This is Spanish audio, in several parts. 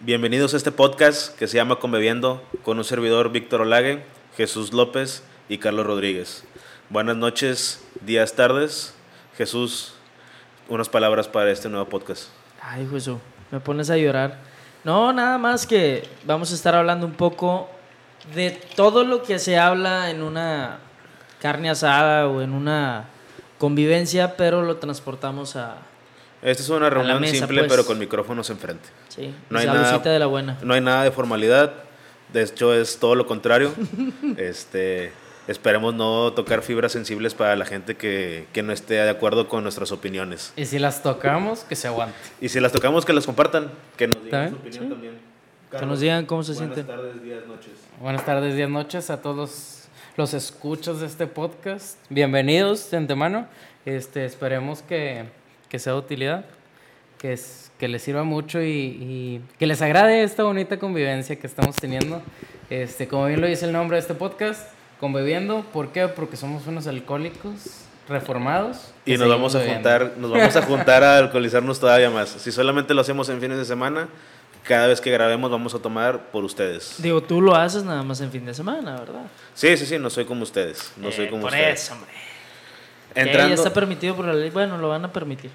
Bienvenidos a este podcast que se llama Conviviendo con un servidor Víctor Olague, Jesús López y Carlos Rodríguez. Buenas noches, días, tardes. Jesús, unas palabras para este nuevo podcast. Ay, Jesús, me pones a llorar. No, nada más que vamos a estar hablando un poco de todo lo que se habla en una carne asada o en una convivencia, pero lo transportamos a, esta es una reunión simple, pues. pero con micrófonos enfrente. Sí, no hay, nada, de la buena. no hay nada de formalidad. De hecho, es todo lo contrario. este, esperemos no tocar fibras sensibles para la gente que, que, no esté de acuerdo con nuestras opiniones. Y si las tocamos, que se aguante. Y si las tocamos, que las compartan. Que nos digan su opinión también. que nos digan cómo se sienten. Buenas tardes, días, noches. Buenas tardes, días, noches a todos los, los escuchos de este podcast. Bienvenidos de antemano. Este, esperemos que que sea de utilidad, que, es, que les sirva mucho y, que les agrade esta bonita convivencia que estamos teniendo. Este, como bien lo dice el nombre de este podcast, conviviendo. ¿Por qué? Porque somos unos alcohólicos reformados. Y nos vamos a juntar, nos vamos a juntar a alcoholizarnos todavía más. Si solamente lo hacemos en fines de semana, cada vez que grabemos vamos a tomar por ustedes. Digo, tú lo haces nada más en fin de semana, ¿verdad? Sí, sí, sí, no soy como ustedes. No soy eh, como por ustedes. eso, hombre. Entrando, ya está permitido por la ley. Bueno, lo van a permitir.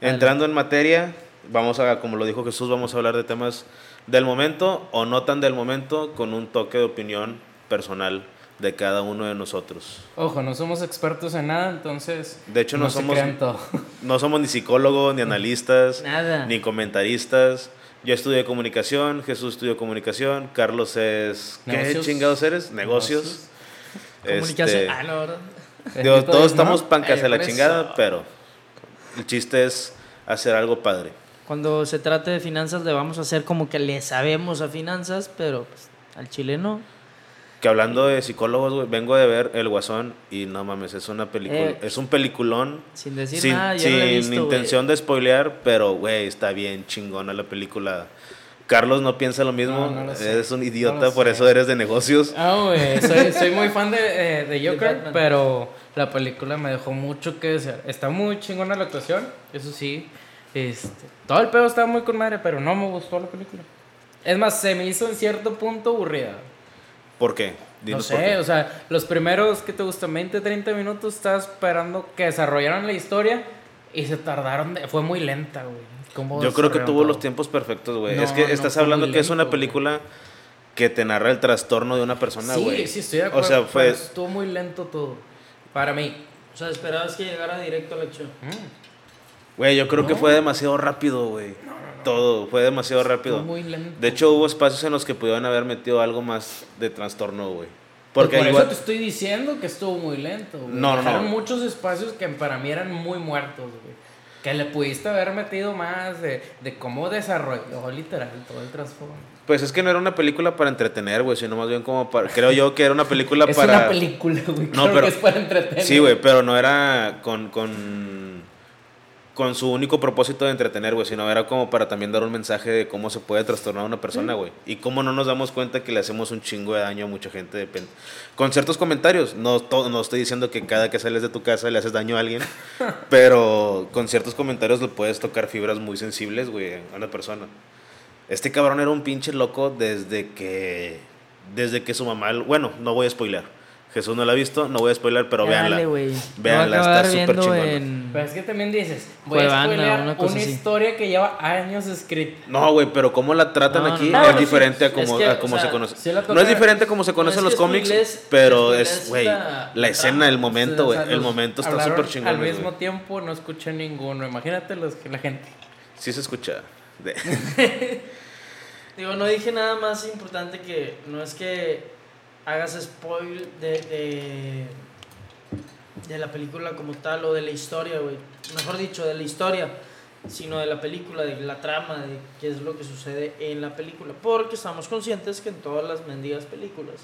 Entrando en materia, vamos a, como lo dijo Jesús, vamos a hablar de temas del momento o no tan del momento con un toque de opinión personal de cada uno de nosotros. Ojo, no somos expertos en nada, entonces. De hecho, no, somos, no somos ni psicólogos, ni analistas, ni comentaristas. Yo estudié comunicación, Jesús estudió comunicación, Carlos es. ¿Qué chingados eres? Negocios. Comunicación. Este, ah, no, ¿verdad? todos estamos pancas de la chingada, pero el chiste es hacer algo padre. Cuando se trate de finanzas le vamos a hacer como que le sabemos a finanzas, pero pues, al chileno. Que hablando de psicólogos, vengo de ver El Guasón y no mames, es una película, eh, es un peliculón. Sin decir nada, sin intención de spoilear, pero güey, está bien chingona la película. Carlos no piensa lo mismo, eres un idiota, por eso eres de negocios. Ah, güey, soy, muy fan de, eh, de Joker, pero la película me dejó mucho que desear. Está muy chingona la actuación, eso sí. Este, todo el pedo estaba muy con madre, pero no me gustó la película. Es más, se me hizo en cierto punto aburrida. ¿Por qué? no sé, o sea, los primeros que te gustan 20, 30 minutos, estás esperando que desarrollaran la historia y se tardaron, fue muy lenta, güey. Yo creo que tuvo los tiempos perfectos, güey. es que estás hablando que es una película que te narra el trastorno de una persona, güey. Sí, sí, estoy de acuerdo. O sea, fue... Estuvo muy lento todo. Para mí. O sea, esperabas que llegara directo a la acción. Mm. Güey, yo creo que fue demasiado rápido, güey. todo, fue demasiado rápido. Muy lento. De hecho, hubo espacios en los que pudieron haber metido algo más de trastorno, güey. Porque por eso te estoy diciendo que estuvo muy lento. Güey. No, no, no. muchos espacios que para mí eran muy muertos, güey. Que le pudiste haber metido más de, de cómo desarrolló literal todo el trasfondo. Pues es que no era una película para entretener, güey, sino más bien como para... Creo yo que era una película es para... Es una película, güey. No, pero... Que es para entretener. Sí, güey, pero no era con, con con su único propósito de entretener, güey, sino era como para también dar un mensaje de cómo se puede trastornar a una persona, güey. Y cómo no nos damos cuenta que le hacemos un chingo de daño a mucha gente. Con ciertos comentarios, no, todo, no estoy diciendo que cada que sales de tu casa le haces daño a alguien, pero con ciertos comentarios le puedes tocar fibras muy sensibles, güey, a una persona. Este cabrón era un pinche loco desde que, desde que su mamá, bueno, no voy a spoiler Jesús no la ha visto, no voy a spoiler, pero véanla. Véanla, está súper chingona. Pero es que también dices, voy a spoiler una, historia que lleva años escrita. No, güey, pero cómo la tratan aquí es diferente a cómo, se conoce. no es diferente a cómo se conocen los cómics, pero es, güey, la, escena, el momento, güey, el momento está súper chingón. Al mismo tiempo no escuché ninguno, imagínate los, la gente. Sí se escucha. Digo, no dije nada más importante que no es que hagas spoil de, de, de, la película como tal o de la historia, güey. Mejor dicho, de la historia, sino de la película, de la trama, de qué es lo que sucede en la película. Porque estamos conscientes que en todas las mendigas películas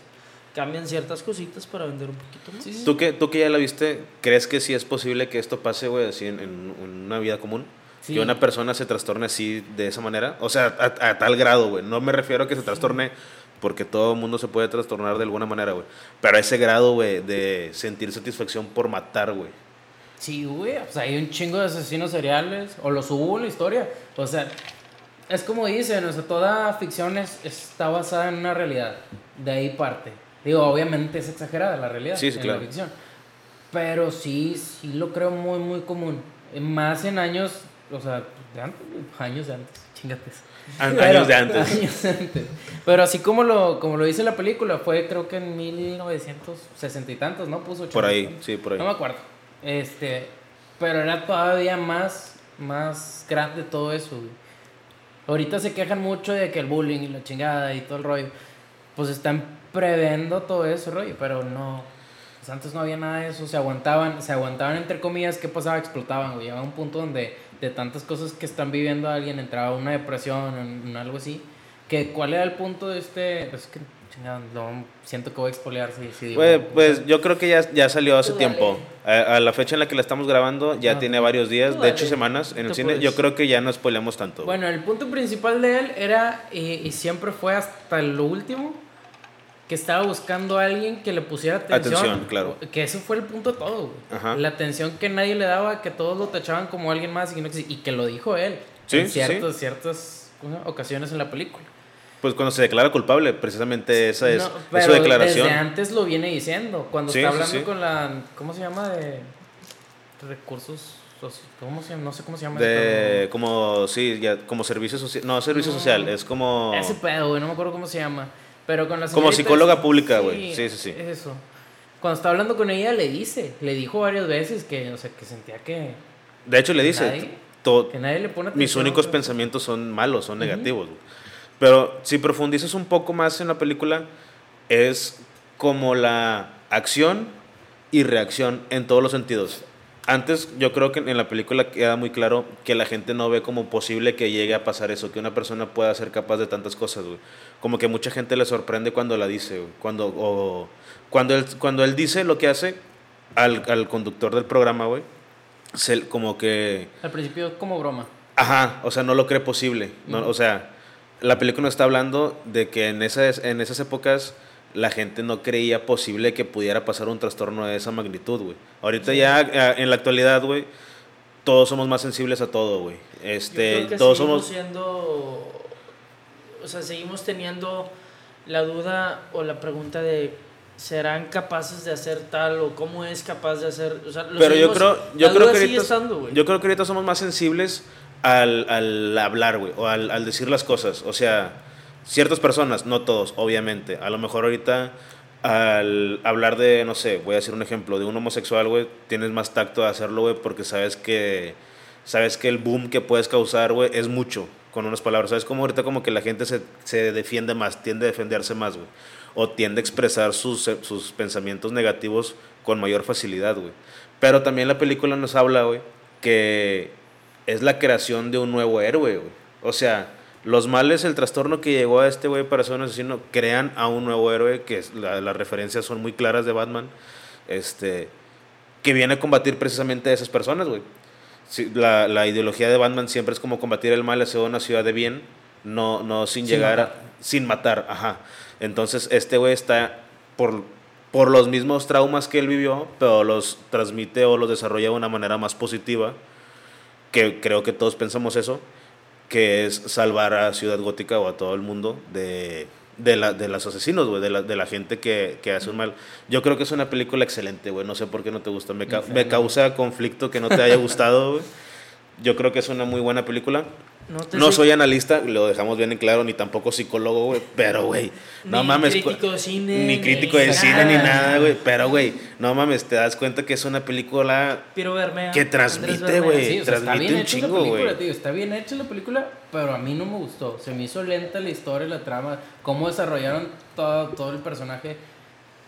cambian ciertas cositas para vender un poquito más. ¿Tú, que, ¿Tú que ya la viste, crees que sí es posible que esto pase, güey, así en, en, una vida común? Que una persona se trastorne así, de esa manera. O sea, a, a tal grado, güey. No me refiero a que se trastorne porque todo el mundo se puede trastornar de alguna manera, güey. Pero ese grado, güey, de sentir satisfacción por matar, güey. Sí, güey. O sea, hay un chingo de asesinos seriales. O los hubo en la historia. O sea, es como dicen, o sea, toda ficción es, está basada en una realidad. De ahí parte. Digo, obviamente es exagerada la realidad Sí, sí, en claro. la ficción. Pero sí, sí lo creo muy, muy común. Más en años, o sea, de antes, años de antes, chingates. An- años de antes. años de antes. Pero así como lo, como lo dice la película, fue creo que en 1960 y tantos, ¿no? Puso Por 80 y ahí, sí, por ahí. No me acuerdo. Este, pero era todavía más, más grande todo eso, güey. Ahorita se quejan mucho de que el bullying y la chingada y todo el rollo. Pues están previendo todo ese rollo, pero no. pues antes no había nada de eso, se aguantaban, se aguantaban entre comillas, ¿qué pasaba? Explotaban, güey. Llegaba un punto donde de tantas cosas que están viviendo alguien entraba una depresión, en, en algo así. Que, ¿Cuál era el punto de este? Es que, chingada, no, siento que voy a expoliar si, si digo- pues yo creo que ya, ya salió hace tiempo. A, a la fecha en la que la estamos grabando ya Ah, tiene varios días, de hecho semanas en el cine. Yo creo que ya no spoileamos tanto. Bueno, el punto principal de él era, y, y siempre fue hasta lo último, que estaba buscando a alguien que le pusiera atención. Atención, claro. Que eso fue el punto de todo, güey. Ajá. La atención que nadie le daba, que todos lo tachaban como alguien más y que, no y que lo dijo él. Sí, en sí, ciertas, ocasiones en la película. Pues cuando se declara culpable, precisamente esa es, No, pero su declaración. Desde antes lo viene diciendo. Cuando Sí, está hablando con la. ¿Cómo se llama? De. Recursos. ¿Cómo se? No sé cómo se llama. De como, sí, ya, como servicio social. No, servicio social, es como. Ese pedo, güey, no me acuerdo cómo se llama. Pero con la Como psicóloga pública, güey. Sí, sí, sí. Eso. Cuando está hablando con ella le dice, le dijo varias veces que, o sea, que sentía que, De hecho, le dice: Nadie- que nadie le pone atención. mis únicos pensamientos son malos, son negativos. Pero si profundizas un poco más en la película, es como la acción y reacción en todos los sentidos. Antes yo creo que en la película queda muy claro que la gente no ve como posible que llegue a pasar eso, que una persona pueda ser capaz de tantas cosas, güey. Como que mucha gente le sorprende cuando la dice, güey. Cuando, o, cuando, él, cuando él dice lo que hace al, al conductor del programa, güey, se- como que... Al principio como broma. Ajá, o sea, no lo cree posible. No, Ujú. O sea, la película está hablando de que en esas, en esas épocas la gente no creía posible que pudiera pasar un trastorno de esa magnitud, güey. Ahorita ya, eh, en la actualidad, güey, todos somos más sensibles a todo, güey. Yo Este, creo que todos seguimos somos... siendo. O sea, seguimos teniendo la duda o la pregunta de. ¿Serán capaces de hacer tal o cómo es capaz de hacer? O sea, lo Pero yo seguimos- creo, yo creo que ahorita, estando, güey. yo creo que ahorita somos más sensibles al, al hablar, güey, o al, al decir las cosas. O sea, ciertas personas, no todos, obviamente. A lo mejor ahorita al hablar de, no sé, voy a decir un ejemplo, de un homosexual, güey, tienes más tacto de hacerlo, güey, porque sabes que, sabes que el boom que puedes causar, güey, es mucho, con unas palabras. ¿Sabes cómo ahorita como que la gente se, se defiende más, tiende a defenderse más, güey? O tiende a expresar sus, eh, sus pensamientos negativos con mayor facilidad, güey. Pero también la película nos habla, güey, que es la creación de un nuevo héroe, güey. O sea, los males, el trastorno que llegó a este güey para ser un asesino, crean a un nuevo héroe, que es- la- las referencias son muy claras de Batman, este, que viene a combatir precisamente a esas personas, güey. Sí, la, la ideología de Batman siempre es como combatir el mal hacia una ciudad de bien, no, no sin, Sin llegar matar. a... Sin matar, ajá. Entonces, este güey está por, por los mismos traumas que él vivió, pero los transmite o los desarrolla de una manera más positiva, que creo que todos pensamos eso, que es salvar a Ciudad Gótica o a todo el mundo de, de, la, de los asesinos, güey, de la, de la gente que, que hace un mal. Yo creo que es una película excelente, güey, no sé por qué no te gusta, me, ca- me causa conflicto que no te haya gustado, güey. Yo creo que es una muy buena película. No, te No sé- soy analista, lo dejamos bien en claro, ni tampoco psicólogo, güey. Pero, güey, no Ni mames. crítico de cine, Ni ni crítico de nada. cine, ni nada, güey. Pero, güey, no mames, te das cuenta que es una película Bermea. que transmite, güey. Sí, o sea, está transmite bien un hecha chingo, la película, güey. tío. Está bien hecha la película, pero a mí no me gustó. Se me hizo lenta la historia, la trama, cómo desarrollaron todo, todo el personaje.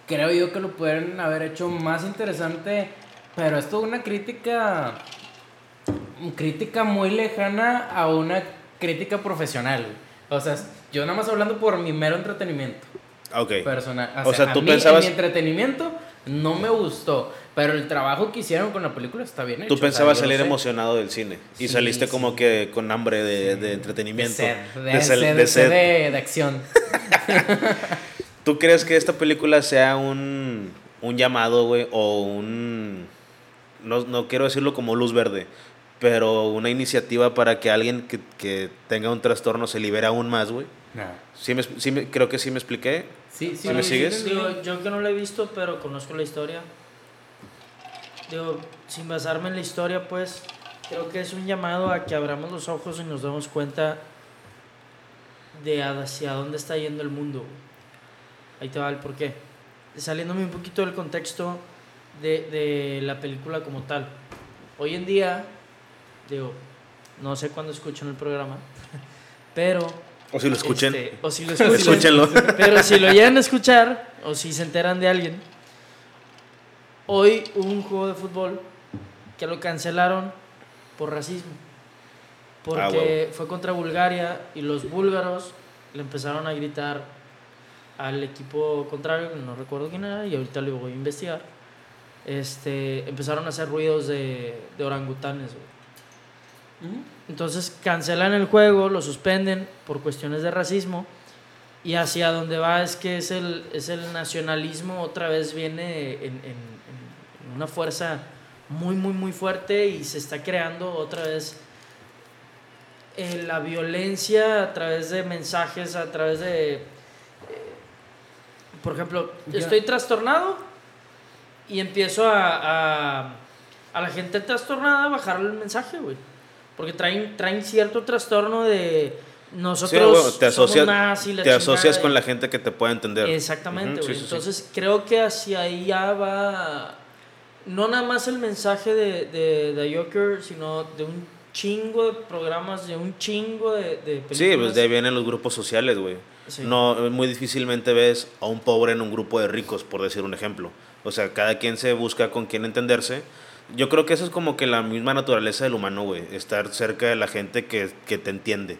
Creo yo que lo pudieran haber hecho más interesante, pero esto es una crítica. Crítica muy lejana a una crítica profesional. O sea, yo nada más hablando por mi mero entretenimiento Ok. personal. O sea, a tú mí, pensabas- en mi entretenimiento no me gustó, pero el trabajo que hicieron con la película está bien hecho. Tú o sea, pensabas salir emocionado del cine y Sí, saliste como sí. que con hambre de, de De entretenimiento. de, de sed, de, de sed. de- de acción. ¿Tú crees que esta película sea un, un llamado, güey, o un... no, no quiero decirlo como luz verde, pero una iniciativa para que alguien que, que tenga un trastorno se libere aún más, güey. No. Sí me, sí me- creo que sí me expliqué. Sí, sí. ¿Sí me sigues? Digo, yo que no lo he visto, pero conozco la historia. Digo, sin basarme en la historia, pues, creo que es un llamado a que abramos los ojos y nos demos cuenta de hacia dónde está yendo el mundo. Ahí te va el porqué. Saliéndome un poquito del contexto de, de la película como tal. Hoy en día, digo, no sé cuándo escuchan el programa, pero... O si lo escuchen. este, o si lo escuchan. Escúchenlo. Pero si lo llegan a escuchar o si se enteran de alguien, hoy hubo un juego de fútbol que lo cancelaron por racismo. Porque Ah, fue contra Bulgaria y los búlgaros le empezaron a gritar al equipo contrario, no recuerdo quién era, y ahorita lo voy a investigar. Este, empezaron a hacer ruidos de, de orangutanes. güey. Entonces cancelan el juego, lo suspenden por cuestiones de racismo y hacia donde va es que es el, es el nacionalismo otra vez viene en, en- en una fuerza muy, muy, muy fuerte y se está creando otra vez eh, la violencia a través de mensajes, a través de... eh, por ejemplo, estoy trastornado y empiezo a, a, a la gente trastornada a bajarle el mensaje, güey. Porque traen, traen cierto trastorno de Sí, nosotros te asocias, te con la gente que te pueda entender. Exactamente, sí, sí, sí. Entonces creo que hacia ahí ya va no nada más el mensaje de, de, de Joker, sino de un chingo de programas, de un chingo de, de películas. Sí, pues de ahí vienen los grupos sociales, güey. No, muy difícilmente ves a un pobre en un grupo de ricos, por decir un ejemplo. O sea, cada quien se busca con quién entenderse. Yo creo que eso es como que la misma naturaleza del humano, güey. Estar cerca de la gente que, que te entiende.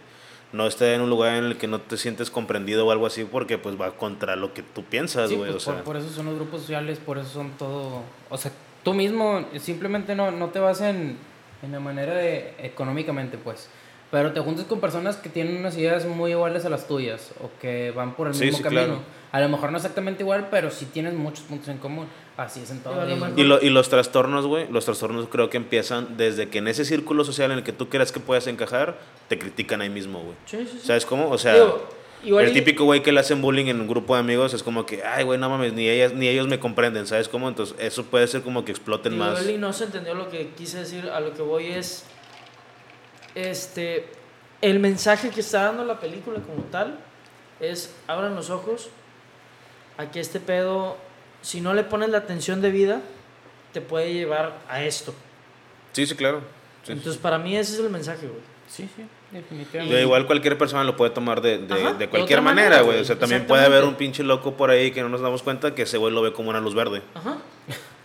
No estar en un lugar en el que no te sientes comprendido o algo así porque pues va contra lo que tú piensas, Sí, güey. pues, o sea, por, por eso son los grupos sociales, por eso son todo... O sea, tú mismo simplemente no, no te vas en, en la manera de económicamente, pues. Pero te juntas con personas que tienen unas ideas muy iguales a las tuyas o que van por el Sí, mismo sí, camino. claro. A lo mejor no exactamente igual, pero sí tienes muchos puntos en común. Así es en todo. Y- lo- y los trastornos, güey, los trastornos creo que empiezan desde que en ese círculo social en el que tú creas que puedas encajar, te critican ahí mismo, güey. Sí, sí, sí. ¿Sabes cómo? O sea, Digo, igual el y- típico güey que le hacen bullying en un grupo de amigos es como que, ay, güey, no mames, ni, ellas, ni ellos me comprenden, ¿sabes cómo? Entonces, eso puede ser como que exploten digo, más. y no se entendió lo que quise decir, a lo que voy es este el mensaje que está dando la película como tal es abran los ojos a que este pedo si no le pones la atención de vida te puede llevar a esto. Sí, sí, claro. Sí, sí, Entonces para mí ese es el mensaje, güey. Sí, sí, sí. definitivamente. De igual cualquier persona lo puede tomar de, de, Ajá, de de cualquier otra manera, güey. O sea, también puede haber un pinche loco por ahí que no nos damos cuenta que ese güey lo ve como una luz verde. Ajá.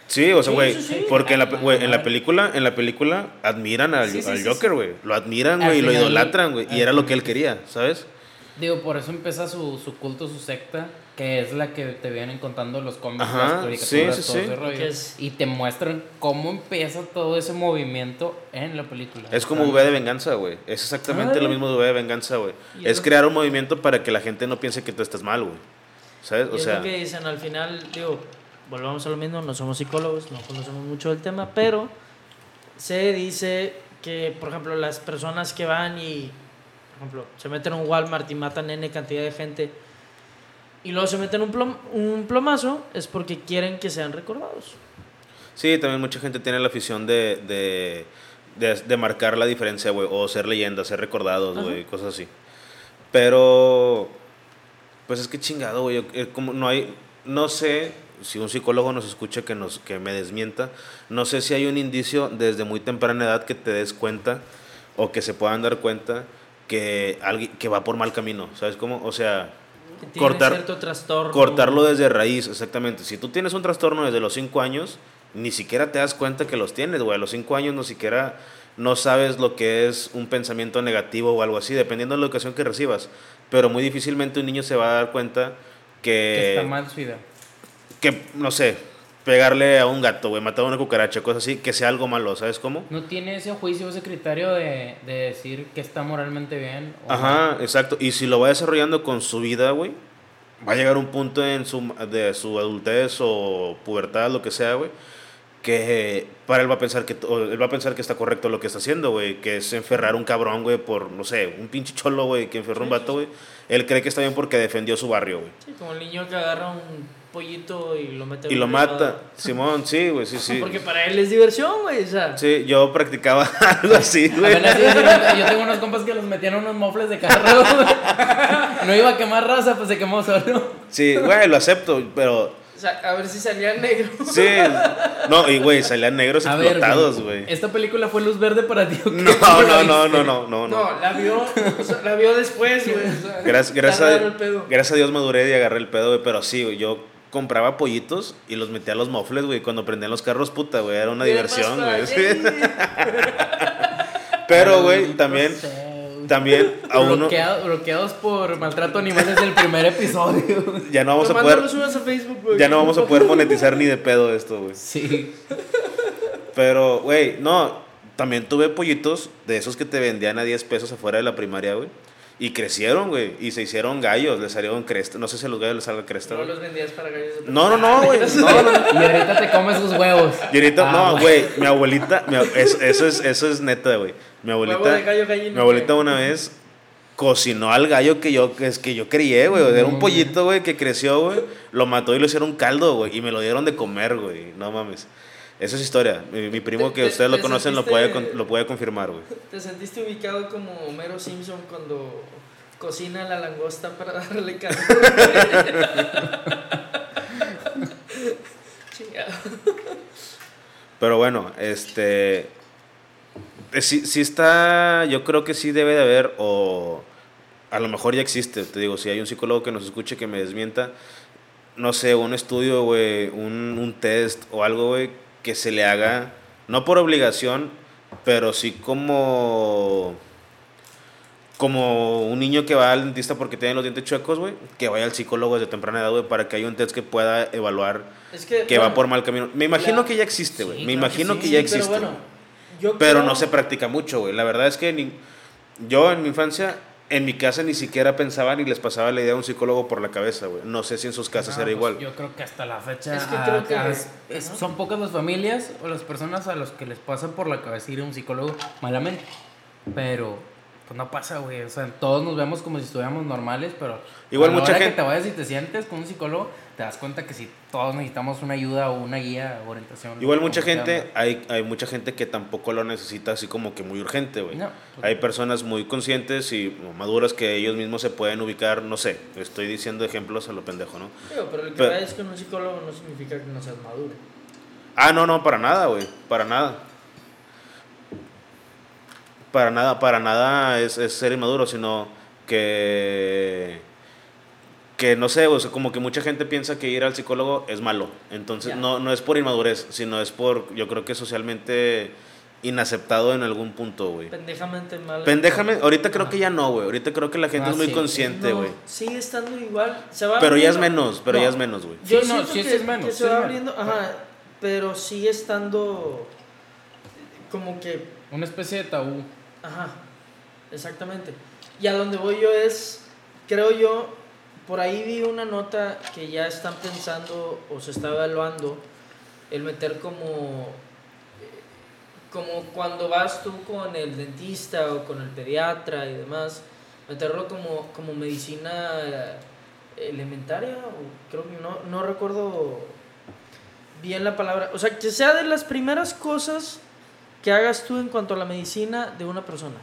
Sí, o sea, Sí, güey, sí, sí. porque en la, Ah, güey, en la película, en la película admiran al, Sí, sí, al sí, Joker, sí. güey. Lo admiran, güey, y lo idolatran, güey. Y era lo que él quería, ¿sabes? Digo, por eso empieza su, su culto, su secta, que es la que te vienen contando los cómics, Ajá, las caricaturas, sí, sí, todo sí. ese rollo. Es- Y te muestran cómo empieza todo ese movimiento en la película. Es como V de venganza, güey. Es exactamente Ah. lo mismo de V de venganza, güey. Es crear un movimiento para que la gente no piense que tú estás mal, güey. ¿Sabes? Y O es sea, lo que dicen al final, digo, volvamos a lo mismo, no somos psicólogos, no conocemos mucho del tema, pero se dice que, por ejemplo, las personas que van y, por ejemplo, se meten a un Walmart y matan N cantidad de gente y luego se meten un, plom- un plomazo, es porque quieren que sean recordados. sí, también mucha gente tiene la afición de, de, de, de marcar la diferencia, güey. O ser leyendas, ser recordados, güey. Cosas así. Pero, pues es que chingado, güey. eh, Como no hay, no sé si un psicólogo nos escucha que, nos, que me desmienta. No sé si hay un indicio desde muy temprana edad que te des cuenta o que se puedan dar cuenta que alguien que va por mal camino, ¿sabes cómo? O sea, Cortar- cierto trastorno. cortarlo desde raíz, exactamente. Si tú tienes un trastorno desde los 5 años, ni siquiera te das cuenta que los tienes, güey. A los 5 años no siquiera no sabes lo que es un pensamiento negativo o algo así, dependiendo de la educación que recibas. Pero muy difícilmente un niño se va a dar cuenta Que que, está mal su idea. que no sé, pegarle a un gato, güey, matar a una cucaracha, cosas así, que sea algo malo, ¿sabes cómo? No tiene ese juicio, ese criterio de, de decir que está moralmente bien. o Ajá, exacto. Y si lo va desarrollando con su vida, güey, va a llegar un punto en su, de su adultez o pubertad, lo que sea, güey, que para él va a pensar que él va a pensar que está correcto lo que está haciendo, güey, que es enferrar un cabrón, güey, por no sé, un pinche cholo, güey, que enferró un vato, güey. Él cree que está bien porque defendió su barrio, güey. Sí, como el niño que agarra un pollito y lo mete Y lo mata. Simón, sí, güey, sí, sí. Porque para él es diversión, güey. O sea, Sí, yo practicaba algo así, güey. Yo tengo unos compas que los metían en unos mofles de carro. güey. No iba a quemar raza, pues se quemó solo. Sí, güey, lo acepto, pero o sea, a ver si salía negro. sí. No, y güey, salían negros A explotados, güey. ¿Esta película fue luz verde para ti o qué? No, ¿Cómo la no, no, no, no, no, no. No, la vio, o sea, la vio después, güey. o sea, Gracias, gracias, a, gracias a Dios maduré y agarré el pedo, güey. Pero sí, güey, yo compraba pollitos y los metía a los mofles, güey. Cuando prendían los carros, puta, güey. Era una diversión, güey. sí. Pero, güey, también, no sé, güey. también a uno Bloquea- bloqueados por maltrato animal desde el primer episodio. ya no vamos a poder, lo subas a Facebook, güey. ya no vamos a poder monetizar ni de pedo esto, güey. Sí. Pero, güey, no, también tuve pollitos de esos que te vendían a 10 pesos afuera de la primaria, güey. Y crecieron, güey. Y se hicieron gallos, les salieron cresta. No sé si a los gallos les salga cresta, No los vendías para gallos de No, no, no, güey. No, no, no. Y ahorita te comes sus huevos. Y ahorita, Ah, no, güey, mi abuelita, mi ab- es- eso, es, eso es neta, güey. Mi abuelita, Huevo de gallo, gallina, mi abuelita güey. una vez cocinó al gallo que yo, que es que yo crié, güey. Era un No. pollito, güey, que creció, güey. Lo mató y lo hicieron caldo, güey. Y me lo dieron de comer, güey. No mames. Esa es historia. Mi, mi primo que te- ustedes lo conocen lo puede, lo puede confirmar, güey. ¿Te sentiste ubicado como Homero Simpson cuando cocina la langosta para darle? Chingado. Pero bueno, este. eh, Sí, sí está. Yo creo que sí debe de haber, o a lo mejor ya existe. Te digo, si hay un psicólogo que nos escuche que me desmienta, no sé, un estudio, güey, un, un test o algo, güey, que se le haga, no por obligación, pero sí como. Como un niño que va al dentista porque tiene los dientes chuecos, güey, que vaya al psicólogo desde temprana edad, güey, para que haya un test que pueda evaluar Es que, que va por mal camino. Me imagino la- que ya existe, güey. Sí, Me claro que imagino sí, que ya sí, existe. Pero bueno, yo Pero creo- no se practica mucho, güey. La verdad es que ni- yo en mi infancia, en mi casa ni siquiera pensaba ni les pasaba la idea de un psicólogo por la cabeza, güey. No sé si en sus casas No, era pues, igual. Yo creo que hasta la fecha. Es que a- creo que- a- es- es- Ajá. son pocas las familias o las personas a los que les pasa por la cabeza ir a un psicólogo malamente. Pero, pues no pasa, güey. O sea, todos nos vemos como si estuviéramos normales, pero. Igual a la mucha hora gente- que te vayas y te sientes con un psicólogo, te das cuenta que si todos necesitamos una ayuda o una guía o orientación. Igual mucha gente, hay, hay mucha gente que tampoco lo necesita así como que muy urgente, güey. No, pues- Hay personas muy conscientes y maduras que ellos mismos se pueden ubicar, no sé, estoy diciendo ejemplos a lo pendejo, ¿no? Digo, pero el que Pero- vayas con un psicólogo no significa que no seas maduro. Ah, no, no, para nada, güey. Para nada. Para nada, para nada es, es ser inmaduro, sino que. Que no sé, o sea, como que mucha gente piensa que ir al psicólogo es malo. Entonces, no, no es por inmadurez, sino es por, yo creo que socialmente inaceptado en algún punto, güey. Pendejamente mal. Pendéjame, ahorita creo Ah. que ya no, güey. Ahorita creo que la gente Ah, es muy sí. consciente, No, güey. sigue estando igual. Se va Pero ya es menos, pero No, ya es menos, güey. Yo Sí, no, siento sí, que, es menos, que se es va menos. abriendo, ajá, pero sigue estando como que, Una especie de tabú. ajá, exactamente. Y a donde voy yo es, creo yo, por ahí vi una nota que ya están pensando o se está evaluando el meter como, como cuando vas tú con el dentista o con el pediatra y demás, meterlo como, como medicina eh, elementaria, o creo que no, no recuerdo bien la palabra, o sea, que sea de las primeras cosas que hagas tú en cuanto a la medicina de una persona.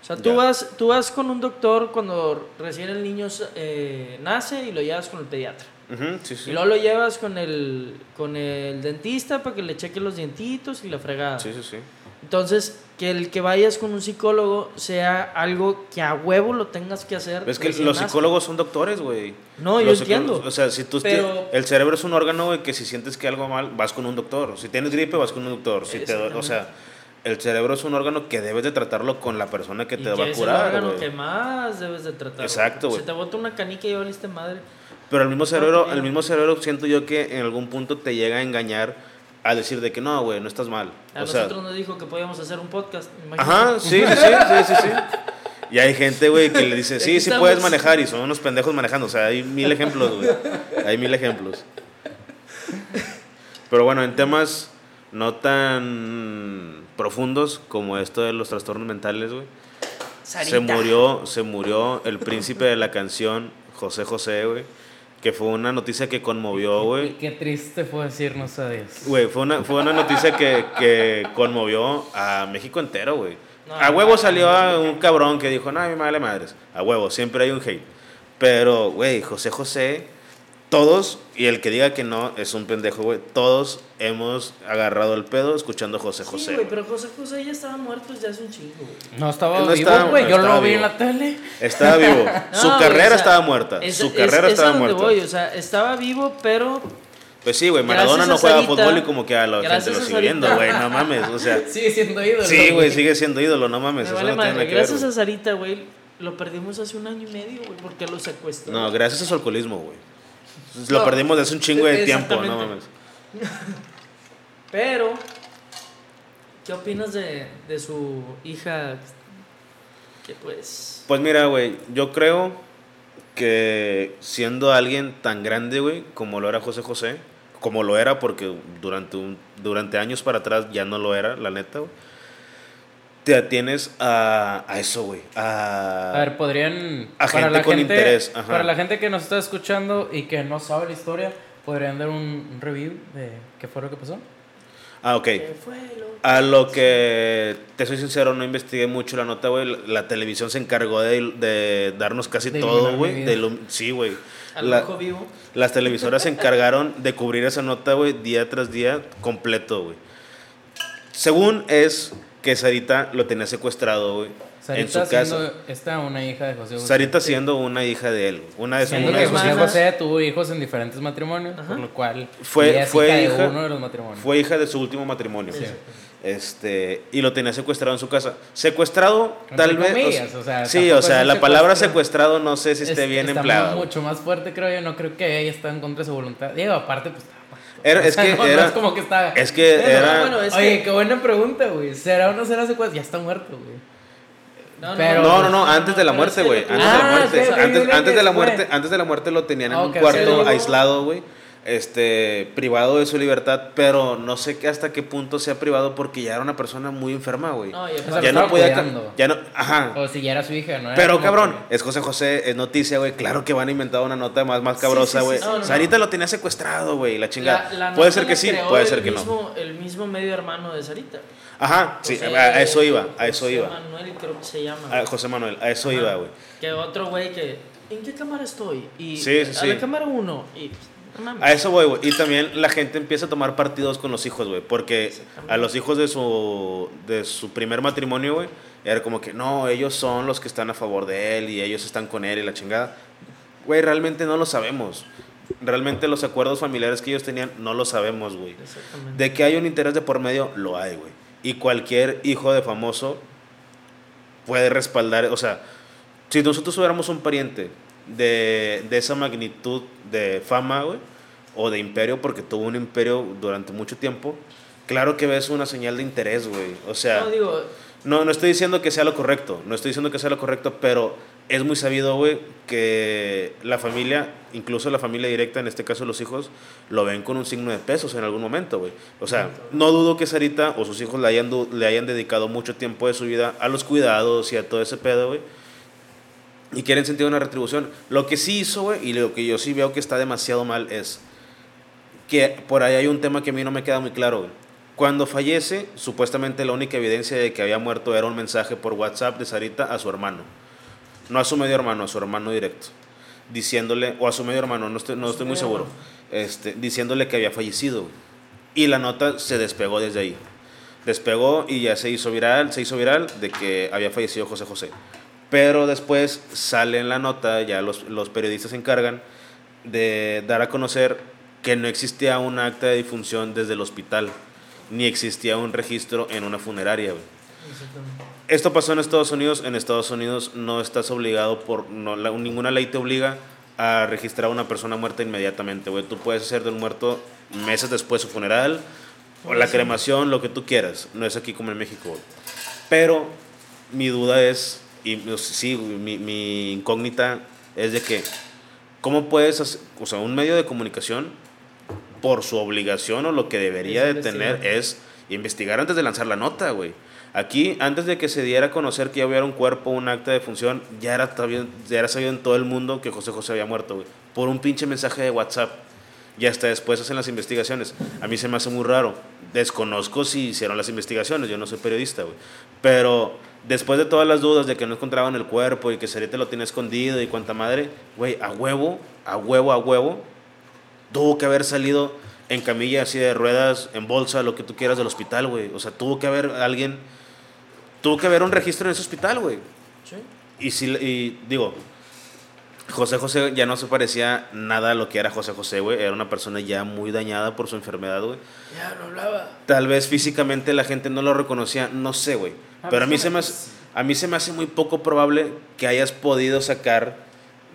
O sea, tú Ya. vas, tú vas con un doctor cuando recién el niño eh, nace y lo llevas con el pediatra. Sí, sí. Y luego lo llevas con el, con el dentista para que le cheque los dientitos y la fregada. Sí, sí, sí. Entonces, que el que vayas con un psicólogo sea algo que a huevo lo tengas que hacer. Es que los nace. psicólogos son doctores, güey. No, yo entiendo. O sea, si tú Pero- el cerebro es un órgano, güey, que si sientes que algo mal, vas con un doctor. Si tienes gripe, vas con un doctor. Si te, o sea, el cerebro es un órgano que debes de tratarlo con la persona que Y te va a es el curar, órgano que más debes de tratar. Exacto, güey. Se te bota una canica y ya valiste madre. Pero el mismo cerebro, el mismo cerebro siento yo que en algún punto te llega a engañar a decir de que no, güey, no estás mal. A o sea, nosotros nos dijo que podíamos hacer un podcast. ajá, sí, sí, sí, sí, sí. Y hay gente, güey, que le dice, sí, sí puedes manejar y son unos pendejos manejando. O sea, hay mil ejemplos, güey. Hay mil ejemplos. Pero bueno, en temas no tan profundos como esto de los trastornos mentales, güey. Se murió, se murió el príncipe de la canción, José José, güey. Que fue una noticia que conmovió, güey. qué triste fue decirnos adiós. Güey, fue una, fue una noticia que, que conmovió a México entero, güey. No, a huevo no, salió a no. un cabrón que dijo, no, mi madre madres. A huevo, siempre hay un hate. Pero, güey, José José, todos, y el que diga que no, es un pendejo, güey. Todos hemos agarrado el pedo escuchando José Sí, José. güey, pero José José ya estaba muerto desde hace un chingo, güey. No estaba No vivo, estaba- güey. Yo lo vi en la tele. Estaba vivo. Su No, carrera o sea, estaba muerta. es- Su es- carrera es a estaba donde muerta. voy, o sea, estaba vivo, pero Pues sí, güey, Maradona no a juega Sarita, fútbol y como que a la gente lo a sigue viendo, güey, no mames, o sea. Sigue siendo ídolo. Sí, güey, sigue siendo ídolo, no mames, me eso vale no tiene madre. que ver. Gracias a Sarita, güey, lo perdimos hace un año y medio, güey, porque lo secuestró. No, gracias a su alcoholismo, güey. Lo No, perdimos desde hace un chingo de tiempo, no mames. Pero, ¿qué opinas de, de su hija? Que pues... Pues mira, güey, yo creo que siendo alguien tan grande, güey, como lo era José José, como lo era porque durante, un, durante años para atrás ya no lo era, la neta, güey, te atienes a, a eso, güey. A, A ver, podrían. A gente con interés, ajá. Para la gente que nos está escuchando y que no sabe la historia, podrían dar un review de qué fue lo que pasó. ah, ok. ¿Qué fue lo A lo que te soy sincero, no investigué mucho la nota, güey. La, la televisión se encargó de, de darnos casi De todo, güey. Sí, güey. La- vivo? Las televisoras se encargaron de cubrir esa nota, güey, día tras día, completo, güey. Según es que Sarita lo tenía secuestrado, güey, en su Sarita casa. siendo esta una hija de José José. Sarita siendo una hija de él, una de sus Siendo una que de sus José hijas. José tuvo hijos en diferentes matrimonios, Ajá. por lo cual Fue- ella es fue hija, hija- de uno de los matrimonios. Fue hija de su último matrimonio. Sí. Este, y lo tenía secuestrado en su casa. Secuestrado, Entre tal vez. comillas, o sea, sí, o sea, la palabra secuestrado no sé si esté Es- bien empleada. mucho más fuerte, creo yo. No creo que ella está en contra de su voluntad. Digo, aparte, pues. Era- o es que no, no era- es como que está. Es que Bueno, era. bueno, es Oye, que- qué buena pregunta, güey. ¿Será o no será secuestro? Ya está muerto, güey. No, Pero- No, no, no, antes de la muerte, güey. Antes de la Ah, muerte. Antes, de la muerte, antes de la muerte lo tenían en Ah, un cuarto aislado, güey. Este, privado de su libertad, pero no sé hasta qué punto sea privado porque ya era una persona muy enferma, güey. No, ya lo no podía, ya no, ajá. O si ya era su hija, ¿no? Era Pero cabrón, que- es José José, es noticia, güey. Claro que van a inventar una nota más, más cabrosa, sí, sí, güey. sí. No, no, no. Sarita lo tenía secuestrado, güey, la chingada. La- la puede ser que sí, puede ser que no. El mismo medio hermano de Sarita. Ajá, sí, José- a, a eso iba, a eso José iba. Manuel creo que se llama. A José Manuel, a eso Ajá. iba, güey. Que otro güey que... ¿En qué cámara estoy? Y Sí, sí, a la cámara uno. Y... A eso voy, güey. Y también la gente empieza a tomar partidos con los hijos, güey. Porque a los hijos de su, de su primer matrimonio, güey, era como que, no, ellos son los que están a favor de él y ellos están con él y la chingada. Güey, realmente no lo sabemos. Realmente los acuerdos familiares que ellos tenían, no lo sabemos, güey. De que hay un interés de por medio, lo hay, güey. Y cualquier hijo de famoso puede respaldar, o sea, si nosotros tuviéramos un pariente de, de esa magnitud de fama, güey, o de imperio, porque tuvo un imperio durante mucho tiempo, claro que ves una señal de interés, güey. O sea, No, digo... no, no estoy diciendo que sea lo correcto, no estoy diciendo que sea lo correcto, pero es muy sabido, güey, que la familia, incluso la familia directa, en este caso los hijos, lo ven con un signo de pesos en algún momento, güey. O sea, no dudo que Sarita o sus hijos le hayan, le hayan dedicado mucho tiempo de su vida a los cuidados y a todo ese pedo, güey. Y quieren sentir una retribución. Lo que sí hizo, güey, y lo que yo sí veo que está demasiado mal es que por ahí hay un tema que a mí no me queda muy claro. Cuando fallece, supuestamente la única evidencia de que había muerto era un mensaje por WhatsApp de Sarita a su hermano. No a su medio hermano, a su hermano directo. Diciéndole, o a su medio hermano, no estoy, no estoy muy seguro. Este, diciéndole que había fallecido. Y la nota se despegó desde ahí. Despegó y ya se hizo viral, se hizo viral de que había fallecido José José. Pero después sale en la nota, ya los, los periodistas se encargan de dar a conocer que no existía un acta de difunción desde el hospital, ni existía un registro en una funeraria. Esto pasó en Estados Unidos. En Estados Unidos no estás obligado por. No, la- ninguna ley te obliga a registrar a una persona muerta inmediatamente, güey. Tú puedes hacer del muerto meses después su funeral, o la Sí. cremación, lo que tú quieras. No es aquí como en México. Pero mi duda es. Y pues, sí, mi, mi incógnita es de que. ¿Cómo puedes hacer. O sea, un medio de comunicación por su obligación o lo que debería de tener es investigar antes de lanzar la nota, güey. Aquí, antes de que se diera a conocer que ya hubiera un cuerpo, un acta de función, ya era, ya era sabido en todo el mundo que José José había muerto, güey. Por un pinche mensaje de WhatsApp. Y hasta después hacen las investigaciones. A mí se me hace muy raro. Desconozco si hicieron las investigaciones, yo no soy periodista, güey. Pero después de todas las dudas de que no encontraban el cuerpo y que Sarita lo tenía escondido y cuanta madre, güey, a huevo, a huevo, a huevo, tuvo que haber salido en camilla así de ruedas, en bolsa, lo que tú quieras del hospital, güey. O sea, tuvo que haber alguien, tuvo que haber un registro en ese hospital, güey. Sí. Y, si, y digo, José José ya no se parecía nada a lo que era José José, güey. Era una persona ya muy dañada por su enfermedad, güey. Ya no hablaba. Tal vez físicamente la gente no lo reconocía, no sé, güey. Pero a mí se me- hace, a mí se me hace muy poco probable que hayas podido sacar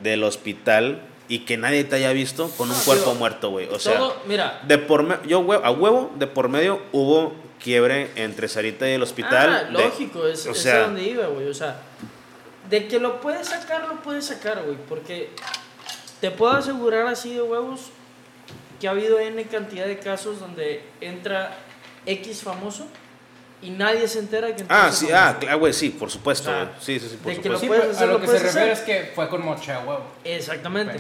del hospital y que nadie te haya visto con un No, cuerpo digo, muerto, güey. O sea, Todo, mira. de por me- yo hue- a huevo, de por medio hubo quiebre entre Sarita y el hospital. Ah, de- lógico, es, o es sea- a donde iba, güey. O sea, de que lo puedes sacar, lo puedes sacar, güey. Porque te puedo asegurar así de huevos que ha habido N cantidad de casos donde entra X famoso y nadie se entera que Ah, sí, ah, cla- güey, sí, por supuesto, O sea, güey. Sí, sí, sí, por de que lo supuesto. Puedes pero hacer, a lo lo que se puedes refiere hacer. es que fue con mocha, huevo. Exactamente.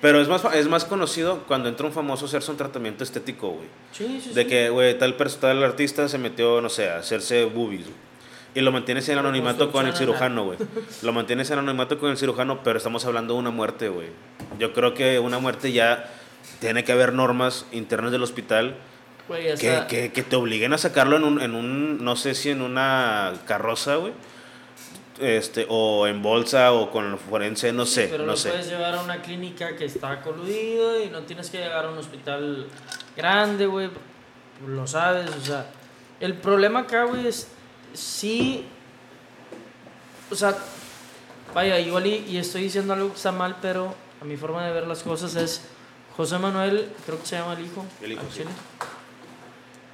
Pero es más, fa- es más conocido cuando entra un famoso a hacerse un tratamiento estético, güey. Sí, sí, De sí. que, güey, tal, tal artista se metió, no sé, a hacerse boobies, güey. Y lo mantienes en anonimato con el cirujano, güey. Lo mantienes en anonimato con el cirujano, pero estamos hablando de una muerte, güey. Yo creo que una muerte ya tiene que haber normas internas del hospital que, que, que te obliguen a sacarlo en un, en un, no sé si en una carroza, güey. Este, o en bolsa o con el forense, no Sí, sé, pero no lo sé. puedes llevar a una clínica que está coludido y no tienes que llegar a un hospital grande, güey. Lo sabes, o sea. El problema acá, güey, es sí. O sea, vaya, igual y, y estoy diciendo algo que está mal, pero a mi forma de ver las cosas es José Manuel, creo que se llama el hijo. El hijo, al sí.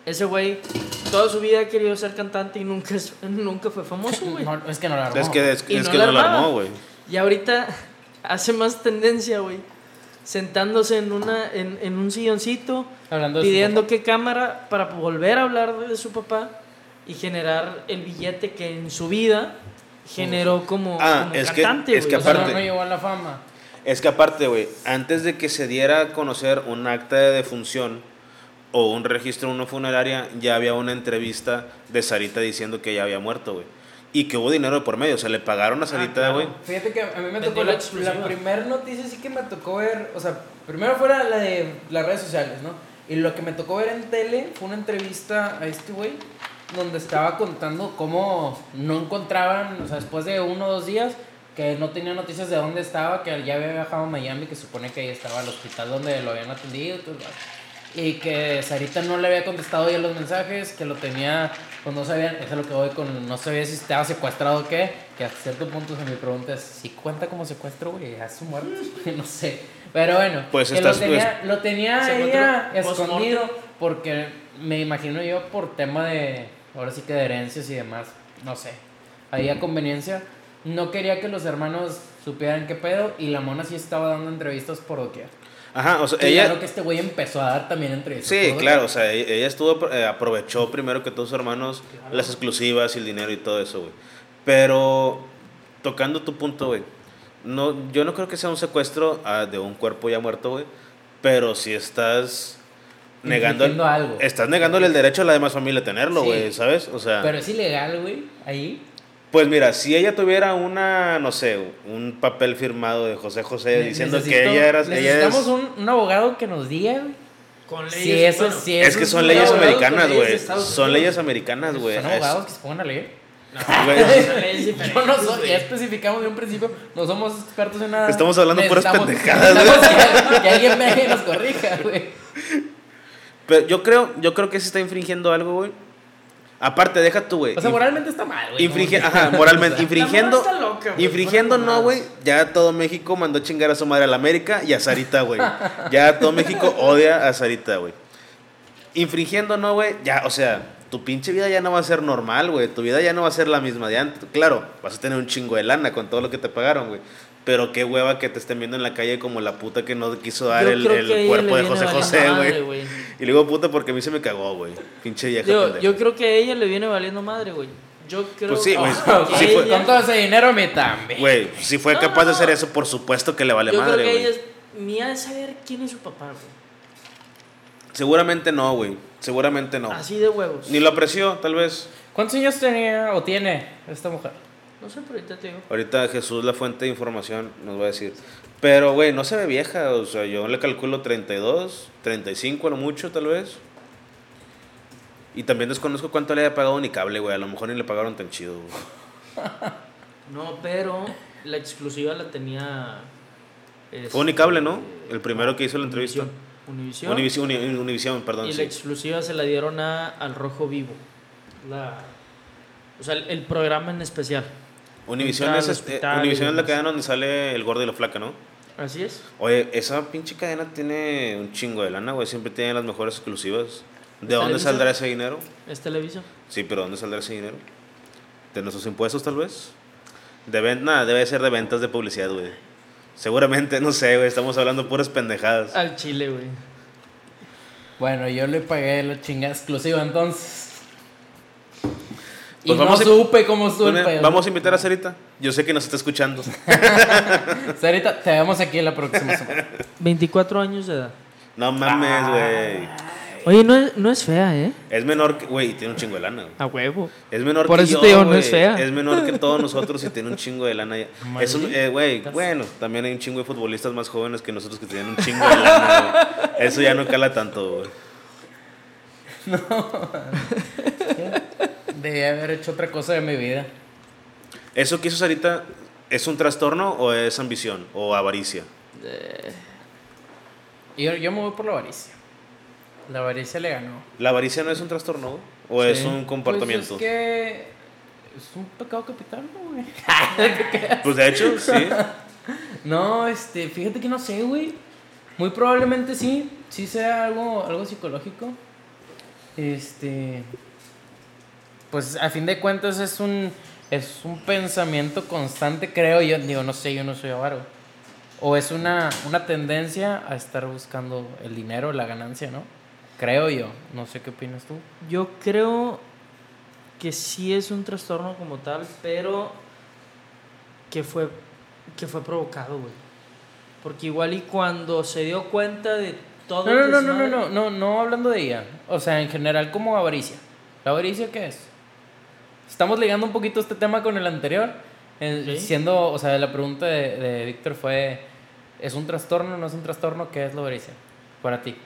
Ese güey, toda su vida ha querido ser cantante y nunca, nunca fue famoso, güey. No, es que no la armó. Es que, es, Y es no que la no lo armaba. armó, güey. Y ahorita hace más tendencia, güey. Sentándose en, una, en, en un silloncito, Hablando pidiendo que cámara para volver a hablar de su papá y generar el billete que en su vida generó como, Ah, como es que- cantante, es que güey. O sea, no, aparte- a la fama. Es que aparte, güey, antes de que se diera a conocer un acta de defunción o un registro en una funeraria, ya había una entrevista de Sarita diciendo que ella había muerto, güey. Y que hubo dinero de por medio, o sea, le pagaron a Sarita, claro. güey. Fíjate que a mí me tocó la la, primera noticia sí que me tocó ver, o sea, primero fuera la de las redes sociales, ¿no? Y lo que me tocó ver en tele fue una entrevista a este güey donde estaba contando cómo no encontraban, o sea, después de uno o dos días que no tenía noticias de dónde estaba, que ya había viajado a Miami, que supone que ahí estaba el hospital donde lo habían atendido, y que Sarita no le había contestado ya los mensajes, que lo tenía, pues no sabían, eso es lo que voy con, no sabía si estaba secuestrado o qué, que hasta cierto punto se me pregunta si cuenta como secuestro, güey, a su muerte, no sé, pero bueno, Pues que estás- lo tenía, lo tenía ella escondido, porque me imagino yo por tema de, ahora sí que de herencias y demás, no sé, había conveniencia, no quería que los hermanos supieran qué pedo, y la mona sí estaba dando entrevistas por doquier. Ajá, o sea, Claro ella... que este güey empezó a dar también entrevistas. Sí, claro, o sea, ella ella estuvo, eh, aprovechó primero que todos sus hermanos las exclusivas y el dinero y todo eso, güey. Pero, tocando tu punto, güey, no, yo no creo que sea un secuestro ah, de un cuerpo ya muerto, güey, pero si estás negando, algo. estás negándole el derecho a la demás familia a tenerlo, Sí. güey, ¿sabes? O sea, Pero es ilegal, güey, ahí. pues mira, si ella tuviera una, no sé, un papel firmado de José José Ne- diciendo que ella era, ella Necesitamos es, un, un abogado que nos diga. Con leyes, Si eso, bueno, si es eso que son leyes americanas, güey, son leyes americanas, güey. Son Es- abogados que se pongan a leer. diferentes, Yo no soy, ya especificamos de un principio, no somos expertos en nada. Estamos hablando puras pendejadas, güey. Que, que alguien y nos corrija, güey. Pero yo creo, yo creo que se está infringiendo algo, güey. Aparte, deja tú, güey. O sea, moralmente está mal, güey. ¿no? ajá, moralmente. Infringiendo. La morra está loca, güey, infringiendo no, güey. Ya todo México mandó a chingar a su madre a la América y a Sarita, güey. Ya todo México odia a Sarita, güey. Infringiendo no, güey. Ya, o sea, tu pinche vida ya no va a ser normal, güey. Tu vida ya no va a ser la misma de antes. Claro, vas a tener un chingo de lana con todo lo que te pagaron, güey. Pero qué hueva que te estén viendo en la calle como la puta que no quiso dar Yo el, el cuerpo de José José, güey. Y le digo puta porque a mí se me cagó, güey. Pinche vieja Yo, yo creo que a ella le viene valiendo madre, güey. Yo creo Pues sí, güey. que Sí, Con todo ese dinero, me también. Güey, si fue No, capaz de hacer eso, por supuesto que le vale Yo madre, creo que güey. ella es- ha de saber quién es su papá, güey. Seguramente no, güey. Seguramente no. Así de huevos. Ni lo apreció, tal vez. ¿Cuántos años tenía o tiene esta mujer? No sé, pero ahorita te digo. Ahorita Jesús, la fuente de información, nos va a decir. Pero, güey, no se ve vieja. O sea, yo le calculo 32, 35 a lo mucho, tal vez. Y también desconozco cuánto le haya pagado ni cable, güey. A lo mejor ni le pagaron tan chido, güey. No, pero la exclusiva la tenía. Fue Unicable, ¿no? El primero que hizo la entrevista. Univisión. Univisión, Uni- Univisión, perdón. y sí. la exclusiva se la dieron a Al Rojo Vivo. La, o sea, el, el programa en especial. Univisión Entrar es, este- Univisión es la cadena donde sale el gordo y la flaca, ¿no? Así es. Oye, esa pinche cadena tiene un chingo de lana, güey. Siempre tiene las mejores exclusivas. ¿De dónde Televisa? saldrá ese dinero? Es Televisa. Sí, pero ¿dónde saldrá ese dinero? ¿De nuestros impuestos, tal vez? De Nada, debe ser de ventas de publicidad, güey. Seguramente, no sé, güey. Estamos hablando puras pendejadas. Al Chile, güey. Bueno, yo le pagué la chingada exclusiva entonces. Y Pues no vamos a- supe cómo estuvo el Bueno, pedo. Vamos a invitar a Sarita. Yo sé que nos está escuchando. Sarita, te vemos aquí la próxima semana. 24 años de edad. No mames, güey. Oye, no es, no es fea, ¿eh? Es menor que. Güey, y tiene un chingo de lana, güey. A huevo. Es menor Por que eso yo, te digo, no es fea. Es menor que todos nosotros y tiene un chingo de lana. ya. Es un, eh, güey, bueno, también hay un chingo de futbolistas más jóvenes que nosotros que tienen un chingo de lana, güey. Eso ya no cala tanto, güey. Debí haber hecho otra cosa de mi vida. ¿Eso que hizo Sarita es un trastorno o es ambición o avaricia? Y yo, yo me voy por la avaricia. La avaricia le ganó. ¿La avaricia no es un trastorno o es un comportamiento? Pues es que es un pecado capital, ¿no, güey. Pues de hecho, sí. No, este, fíjate que no sé, güey. Muy probablemente sí, sí sea algo, algo psicológico. Este, pues a fin de cuentas es un, es un pensamiento constante, creo yo. Digo, no sé, yo no soy avaro. O es una, una tendencia a estar buscando el dinero, la ganancia, ¿no? Creo yo. No sé qué opinas tú. Yo creo que sí es un trastorno como tal, pero que fue, que fue provocado, güey. Porque igual y cuando se dio cuenta de todo... No, no, no, no, no, no, no, no hablando de ella. O sea, en general como avaricia. ¿La avaricia qué es? Estamos ligando un poquito este tema con el anterior. Sí. Siendo, o sea, la pregunta de, de Víctor fue, ¿es un trastorno o no es un trastorno? ¿Qué es la avaricia? Para ti.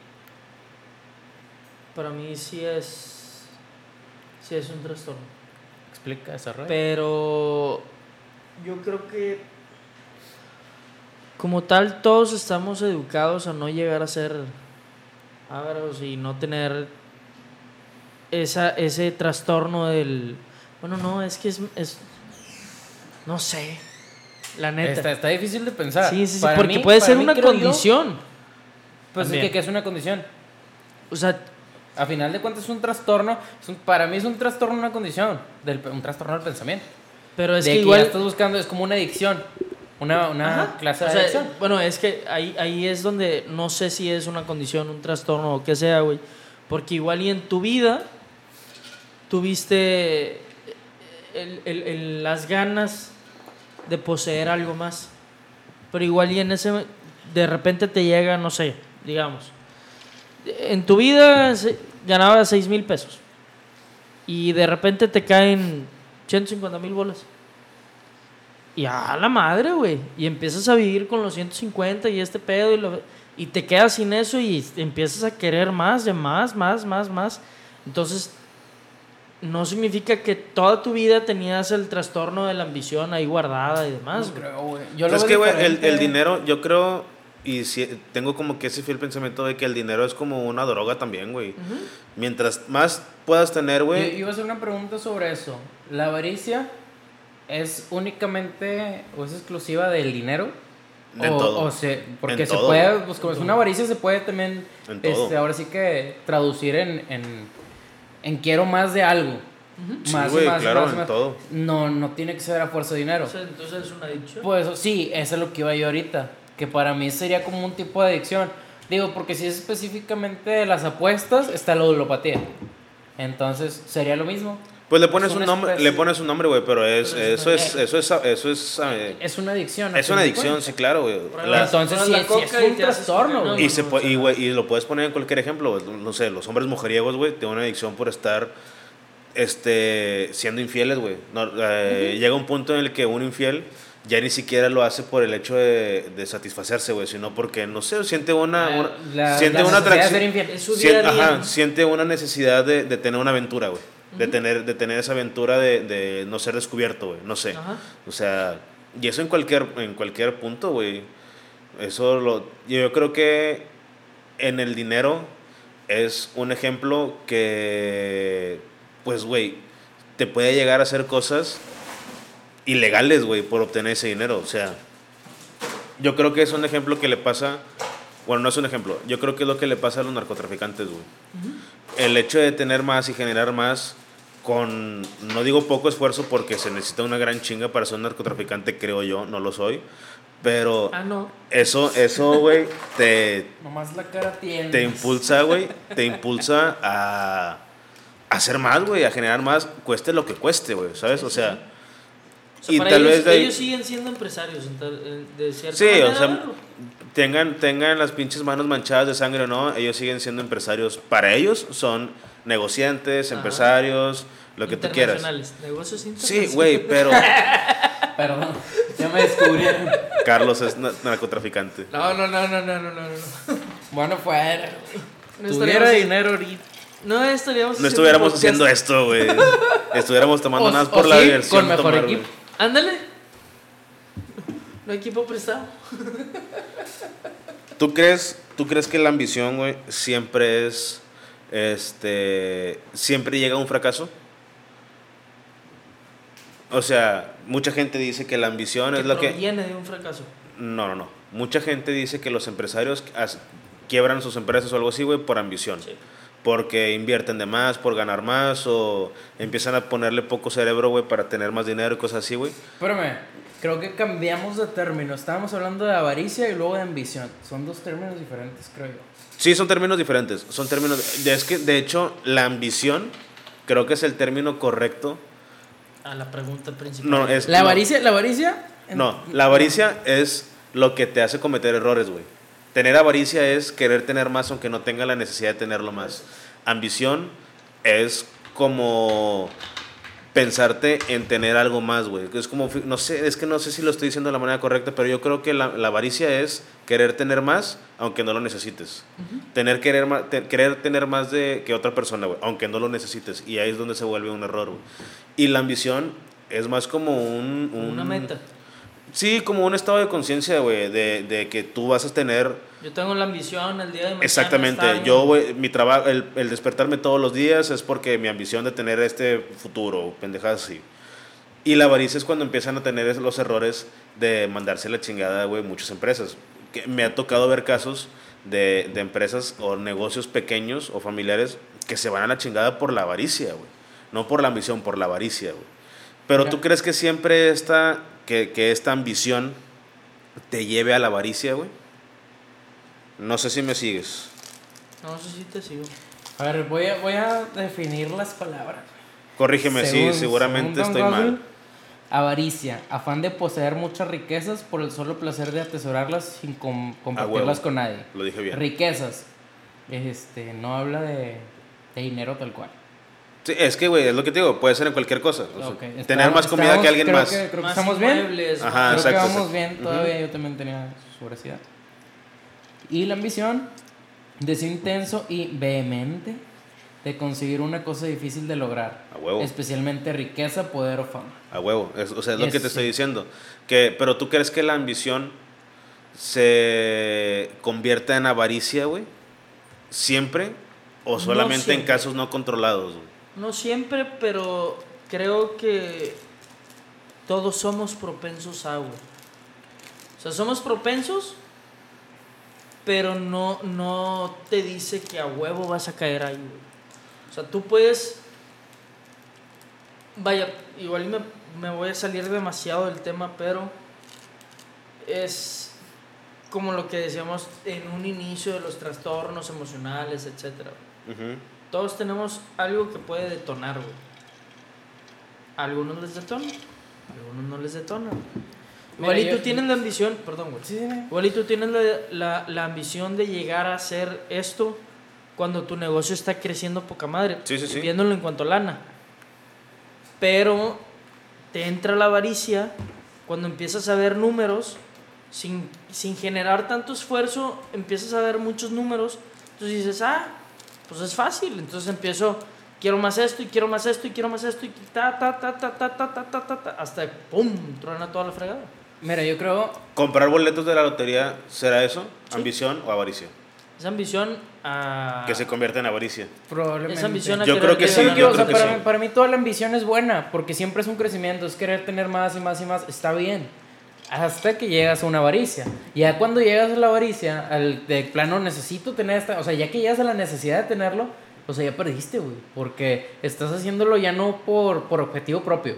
Para mí sí es... Sí es un trastorno. Explica, desarrolla. Pero yo creo que como tal todos estamos educados a no llegar a ser ávaros y no tener esa, ese trastorno del... Bueno, no, es que es... es- no sé. La neta. Está, está difícil de pensar. sí, sí, sí, Para porque mí- puede ser mí, una creo yo, condición. pues es que, que es una condición. O sea, A final de cuentas es un trastorno. es un- para mí es un trastorno una condición. Del, un trastorno del pensamiento. pero es de que que igual... estás buscando, es como una adicción. Una, una Ajá. clase O de sea, adicción. Bueno, es que ahí, ahí es donde no sé si es una condición, un trastorno o qué sea, güey. Porque igual y en tu vida tuviste el- el- las ganas de poseer algo más. Pero igual y en ese, de repente te llega, no sé, digamos. En tu vida ganabas 6 mil pesos. Y de repente te caen 150 mil bolas. Y a la madre, güey. Y empiezas a vivir con los 150 y este pedo y, lo- y te quedas sin eso y empiezas a querer más, de más, más, más, más. Entonces, no significa que toda tu vida tenías el trastorno de la ambición ahí guardada y demás. No creo, güey. Yo lo es que, güey, el, el dinero, yo creo, y si, tengo como que ese fiel pensamiento de que el dinero es como una droga también, güey. Mientras más puedas tener, Yo güey, iba a hacer una pregunta sobre eso. ¿La avaricia es únicamente o es exclusiva del dinero? En o, todo. o se, porque En se todo, puede, pues como es una avaricia, se puede también, En todo. este, ahora sí que traducir en, en, en quiero más de algo. Sí, Más y güey, más claro, más en más. todo. No, no tiene que ser a fuerza de dinero. O sea, entonces es una adicción. Pues sí, eso es lo que iba yo ahorita. Que para mí sería como un tipo de adicción. Digo, porque si es específicamente de las apuestas, está la ludopatía. Entonces, sería lo mismo. Pues le pones Es un nombre, le pones un nombre, güey, pero es, es eso es, eso es, eso es, eh, Es una adicción. es una adicción, sí, claro, güey. Entonces, sí, es un trastorno, güey. Y, se y, güey, y lo puedes poner en cualquier ejemplo, no sé, los hombres mujeriegos, güey, tienen una adicción por estar este, siendo infieles, güey. No, eh, Llega un punto en el que un infiel ya ni siquiera lo hace por el hecho de, de satisfacerse, güey, sino porque, no sé, siente una, La- una- la- siente la una atracción. Es ajá, siente una necesidad de, de tener una aventura, güey. De, tener, de tener esa aventura de, de no ser descubierto, güey. No sé. O sea, y eso en cualquier, en cualquier punto, güey. Eso lo. Yo creo que en el dinero es un ejemplo que, pues, güey, te puede llegar a hacer cosas ilegales, güey, por obtener ese dinero. O sea, yo creo que es un ejemplo que le pasa. Bueno, no es un ejemplo. Yo creo que es lo que le pasa a los narcotraficantes, güey. El hecho de tener más y generar más con, no digo poco esfuerzo porque se necesita una gran chinga para ser un narcotraficante, creo yo, no lo soy. Pero Ah, no. eso, eso, güey, te, Nomás la cara tiene. te impulsa, güey, te impulsa a, a hacer más, güey, a generar más, cueste lo que cueste, güey, ¿sabes? O sea, O sea, y para tal ellos, vez de ahí- ellos siguen siendo empresarios en tal- en- de cierta Sí, manera. o sea. Tengan, tengan las pinches manos manchadas de sangre o no, ellos siguen siendo empresarios. Para ellos son negociantes, Ajá. empresarios, lo que tú quieras. Internacionales, Negocios Sí, internacionales. güey, pero Perdón, ya me descubrieron. Carlos es na- narcotraficante. No, no, no, no, no, no, no. no. bueno, fuera. No Tuviera dinero ahorita. No estaríamos No estuviéramos haciendo esto, güey. Estuviéramos tomando O- nada por la sí, diversión. con mejor tomar, equipo. Ándale. No hay equipo prestado. ¿Tú crees, ¿Tú crees que la ambición, güey, siempre es. Este. Siempre llega a un fracaso? O sea, mucha gente dice que la ambición es lo que. Viene de un fracaso. No, no, no. Mucha gente dice que los empresarios quiebran sus empresas o algo así, güey, por ambición. Sí. Porque invierten de más, por ganar más, o empiezan a ponerle poco cerebro, güey, para tener más dinero y cosas así, güey. Espérame, creo que cambiamos de término. Estábamos hablando de avaricia y luego de ambición. Son dos términos diferentes, creo yo. Sí, son términos diferentes. Son términos. de- Es que, de hecho, la ambición creo que es el término correcto. A la pregunta principal. No, es. La no. avaricia, la avaricia. No, la avaricia es lo que te hace cometer errores, güey. Tener avaricia es querer tener más aunque no tenga la necesidad de tenerlo más. Ambición es como pensarte en tener algo más, güey. Es como, no sé, es que no sé si lo estoy diciendo de la manera correcta, pero yo creo que la, la avaricia es querer tener más aunque no lo necesites. Tener querer, te- querer tener más de que otra persona, güey, aunque no lo necesites. Y ahí es donde se vuelve un error, güey. Y la ambición es más como un... un- Una meta. Sí, como un estado de conciencia, güey, de, de que tú vas a tener... Yo tengo la ambición el día de mañana. Exactamente, estar yo, mi trabajo, el, el despertarme todos los días es porque mi ambición de tener este futuro, pendejadas así. Y la avaricia es cuando empiezan a tener los errores de mandarse la chingada, güey, muchas empresas. Que me ha tocado ver casos de, de empresas o negocios pequeños o familiares que se van a la chingada por la avaricia, güey. No por la ambición, por la avaricia, güey. Pero tú crees que siempre esta, que, que esta ambición te lleve a la avaricia, güey. No sé si me sigues. No, eso sí te sigo. A ver, voy a, voy a definir las palabras. Corrígeme, Según- sí, seguramente estoy mal. Avaricia, afán de poseer muchas riquezas por el solo placer de atesorarlas sin com- compartirlas huevo. con nadie. Lo dije bien. Riquezas, este, no habla de, de dinero tal cual. Sí, es que, güey, es lo que te digo, puede ser en cualquier cosa. o sea, tener más comida estamos- que alguien creo más. que- creo que estamos bien. Ajá, Creo más- que exacto, vamos exacto. bien, todavía yo también tenía su veracidad. Y la ambición, deseo intenso y vehemente de conseguir una cosa difícil de lograr. A huevo. Especialmente riqueza, poder o fama. A huevo, es- o sea, es lo Es- que te estoy diciendo. Que, pero tú crees que la ambición se convierta en avaricia, güey? ¿Siempre? ¿O No solamente en siempre. casos no controlados, güey? No siempre, pero creo que todos somos propensos a, güey. O sea, somos propensos, pero no, no te dice que a huevo vas a caer ahí, güey. O sea, tú puedes. Vaya, igual me, me voy a salir demasiado del tema, pero es como lo que decíamos en un inicio de los trastornos emocionales, etc. Ujú. Todos tenemos algo que puede detonar, güey. Algunos les detona, algunos no les detona. Mira, Igual y tú yo- tienes la ambición, perdón, güey. Sí, dime. Igual y tú tienes la, la, la ambición de llegar a hacer esto cuando tu negocio está creciendo poca madre. Sí, sí, sí. Viéndolo en cuanto a lana. Pero te entra la avaricia cuando empiezas a ver números sin, sin generar tanto esfuerzo, empiezas a ver muchos números. Entonces dices, ah, pues es fácil. Entonces empiezo, quiero más esto y quiero más esto y quiero más esto y ta, ta, ta, ta, ta, ta, ta, ta, ta, ta, hasta pum, truena toda la fregada. Mira, yo creo. ¿Comprar boletos de la lotería será eso? Sí. ¿Ambición o avaricia? Esa ambición a... Que se convierte en avaricia. Probablemente. Esa ambición a Yo creo que sí, o sea, que para, sí. mí, para mí toda la ambición es buena, porque siempre es un crecimiento, es querer tener más y más y más, está bien. Hasta que llegas a una avaricia. Ya cuando llegas a la avaricia, al de plano necesito tener esta, o sea, ya que llegas a la necesidad de tenerlo, o sea, ya perdiste, güey, porque estás haciéndolo ya no por, por objetivo propio,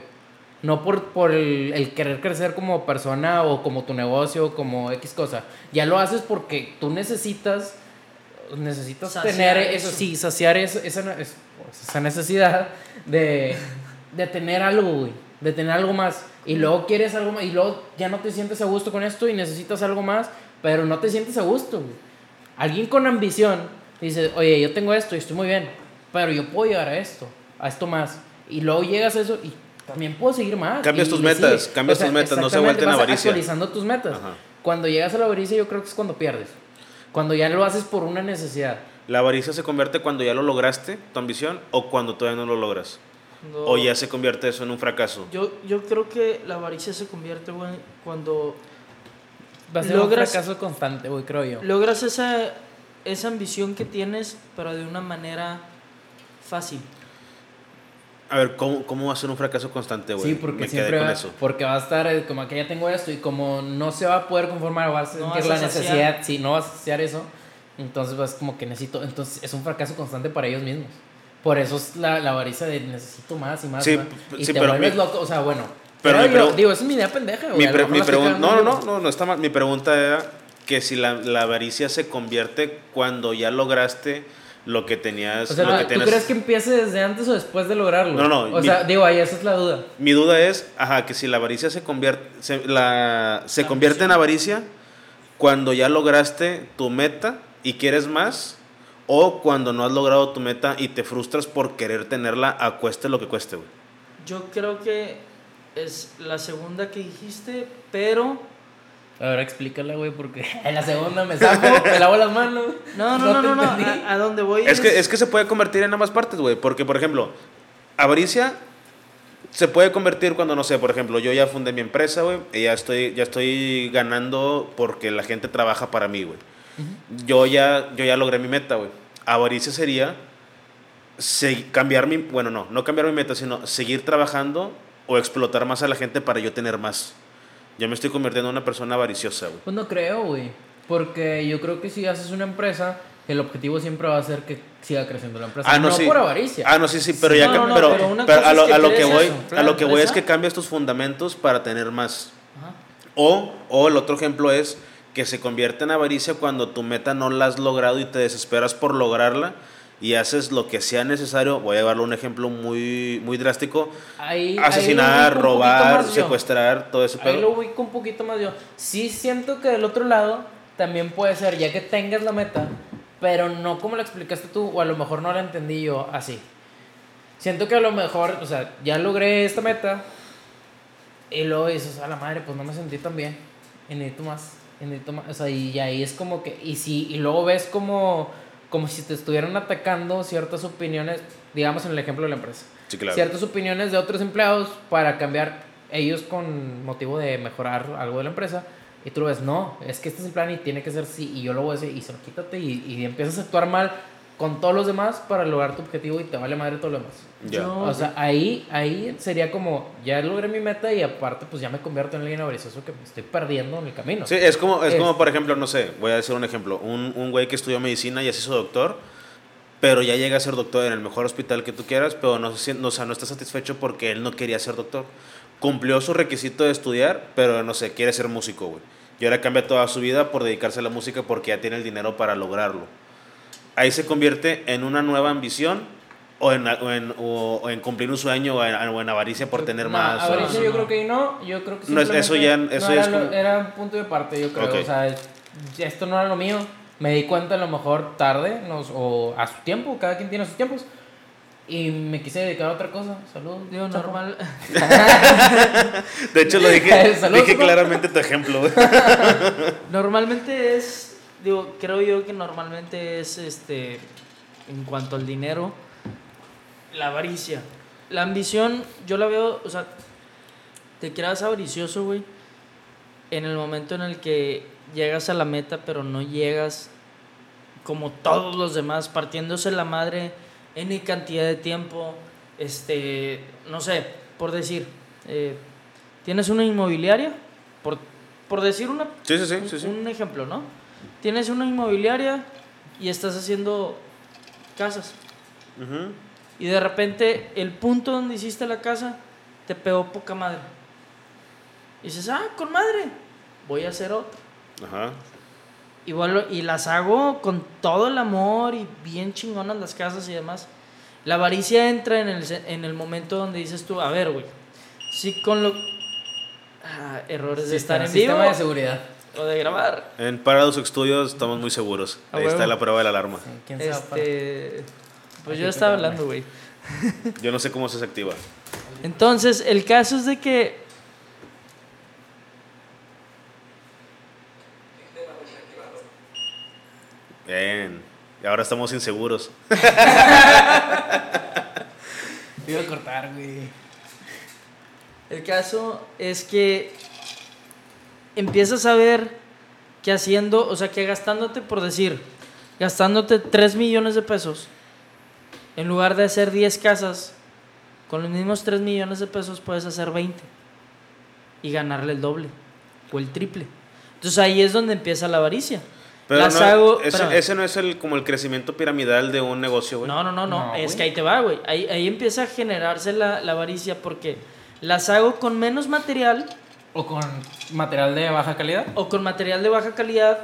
no por, por el, el querer crecer como persona o como tu negocio o como X cosa. Ya lo haces porque tú necesitas necesitas Saciar tener eso, eso. sí, saciar eso- esa, es- esa necesidad de, de tener algo, güey, de tener algo más. Y luego quieres algo más, y luego ya no te sientes a gusto con esto y necesitas algo más, pero no te sientes a gusto, güey. Alguien con ambición dice, oye, yo tengo esto y estoy muy bien, pero yo puedo llegar a esto, a esto más. Y luego llegas a eso y también puedo seguir más. Cambias y tus metas, cambias tus metas, no se vuelten vas avaricia. actualizando tus metas. Ajá. Cuando llegas a la avaricia yo creo que es cuando pierdes. Cuando ya lo haces por una necesidad. ¿La avaricia se convierte cuando ya lo lograste, tu ambición, o cuando todavía no lo logras? No. ¿O ya se convierte eso en un fracaso? Yo, yo creo que la avaricia se convierte, güey, cuando Va a ser Logras- un fracaso constante, güey, creo yo. logras esa, esa ambición que tienes, pero de una manera fácil. A ver, ¿cómo, cómo va a ser un fracaso constante, güey? Sí, porque Me siempre quedé con va, eso. porque va a estar eh, como que ya tengo esto y como no se va a poder conformar, vas a No sentir vas la a necesidad, sí, no vas a saciar eso, entonces vas como que necesito, entonces es un fracaso constante para ellos mismos. Por eso es la, la avaricia de necesito más y más. Sí, más, y sí, te pero vuelves mi- loco, o sea, bueno. pero Pero, yo, digo, esa es mi idea pendeja, güey. Mi, pre- mi pregunta, no, no, no, no, no está mal. Mi pregunta era que si la, la avaricia se convierte cuando ya lograste lo que tenías. O sea, lo que ¿tú tenías- crees que empiece desde antes o después de lograrlo? No, no, O mi- sea, digo, ahí esa es la duda. Mi duda es, ajá, que si la avaricia se convierte, se, la, se La convierte en ambición. avaricia cuando ya lograste tu meta y quieres más, o cuando no has logrado tu meta y te frustras por querer tenerla a cueste lo que cueste, güey. Yo creo que es la segunda que dijiste, pero... Ahora explícala, güey, porque en la segunda me saco, me lavo las manos. No, no, no, no, no. A, a donde voy Es que, es que se puede convertir en ambas partes, güey. Porque, por ejemplo, avaricia se puede convertir cuando, no sé, por ejemplo, yo ya fundé mi empresa, güey, y ya estoy, ya estoy ganando porque la gente trabaja para mí, güey. yo, ya, yo ya logré mi meta, güey. Avaricia sería se- cambiar mi, bueno, no, no cambiar mi meta, sino seguir trabajando o explotar más a la gente para yo tener más. Yo me estoy convirtiendo en una persona avariciosa, güey. Pues no creo, güey. Porque yo creo que si haces una empresa, el objetivo siempre va a ser que siga creciendo la empresa. Ah, no, no sí. por avaricia. Ah, no, sí, sí, pero Sí, ya no, no, pero, a es lo, que a lo que crees voy, eso, a lo que voy es que cambias tus fundamentos para tener más. Ajá. O, o el otro ejemplo es que se convierte en avaricia cuando tu meta no la has logrado y te desesperas por lograrla y haces lo que sea necesario. Voy a llevarlo a un ejemplo muy, muy drástico. Ahí- ahí Asesinar, lo robar, secuestrar, todo ese Ahí pedo. lo ubico un poquito más yo. Sí siento que del otro lado también puede ser, ya que tengas la meta, pero no como la explicaste tú, o a lo mejor no la entendí yo así. Siento que a lo mejor, o sea, ya logré esta meta, y luego dices, a la madre, pues no me sentí tan bien, y necesito más, y necesito más. O sea, y ahí es como que, y, si, y luego ves como, como si te estuvieran atacando ciertas opiniones, digamos en el ejemplo de la empresa Sí, claro. ciertas opiniones de otros empleados para cambiar ellos con motivo de mejorar algo de la empresa. Y tú lo ves, no, es que este es el plan y tiene que ser sí, y yo lo voy a hacer, y se lo quítate, y, y empiezas a actuar mal con todos los demás para lograr tu objetivo y te vale madre todo lo demás. Ya. Yo- O sea, ahí, ahí sería como, ya logré mi meta y aparte pues ya me convierto en alguien avaricioso que me estoy perdiendo en el camino. Sí, es como, es Es- como, por ejemplo, no sé, voy a decir un ejemplo. Un, un güey que estudió medicina y ya se hizo doctor, pero ya llega a ser doctor en el mejor hospital que tú quieras, pero no, no, o sea, no está satisfecho porque él no quería ser doctor. Cumplió su requisito de estudiar, pero no sé, quiere ser músico, güey. Y ahora cambia toda su vida por dedicarse a la música porque ya tiene el dinero para lograrlo. Ahí se convierte en una nueva ambición o en, o en, o- o en cumplir un sueño o en, o en avaricia por tener No, más. o- avaricia yo creo que no, yo creo que No, es- eso ya- eso no era, es lo- como- era un punto de parte, yo creo, Ok. o sea, esto no era lo mío, me di cuenta a lo mejor tarde, nos- o a su tiempo, cada quien tiene sus tiempos, y me quise dedicar a otra cosa, salud. Digo, chapo. normal. De hecho, lo dije, Salud, dije claramente tu ejemplo. Normalmente es, digo, creo yo que normalmente es, este, en cuanto al dinero, la avaricia. La ambición, yo la veo, o sea, te creas avaricioso, güey, en el momento en el que llegas a la meta, pero no llegas como todos los demás, partiéndose la madre en cantidad de tiempo, este, no sé, por decir, eh, tienes una inmobiliaria, por, por decir una Sí, sí, sí, sí, sí. un ejemplo, ¿no? Tienes una inmobiliaria y estás haciendo casas. Ujú. Y de repente el punto donde hiciste la casa te pegó poca madre. Y dices, ah, con madre, voy a hacer otra. Ajá. Igual, lo- y las hago con todo el amor y bien chingonas las casas y demás. La avaricia entra en el, en el momento donde dices tú, a ver, güey, si con lo... Ah, errores de estar en vivo Sistema de seguridad. O de grabar. En Paradox Studios estamos muy seguros. Ahí está la prueba de la alarma. ¿Quién Este, pues Aquí yo estaba hablando, güey. Yo no sé cómo se activa. Entonces, el caso es de que Bien. Y ahora estamos inseguros. Te iba a cortar, güey. el caso es que empiezas a ver que haciendo, o sea, que gastándote por decir, gastándote 3 millones de pesos en lugar de hacer 10 casas, con los mismos 3 millones de pesos puedes hacer 20 y ganarle el doble o el triple. Entonces ahí es donde empieza la avaricia. Pero Las no, hago- ese, ese no es el como el crecimiento piramidal de un negocio, güey. No, no, no, no. No, es güey. que ahí te va, güey. Ahí, ahí empieza a generarse la, la avaricia porque las hago con menos material O con material de baja calidad. o con material de baja calidad.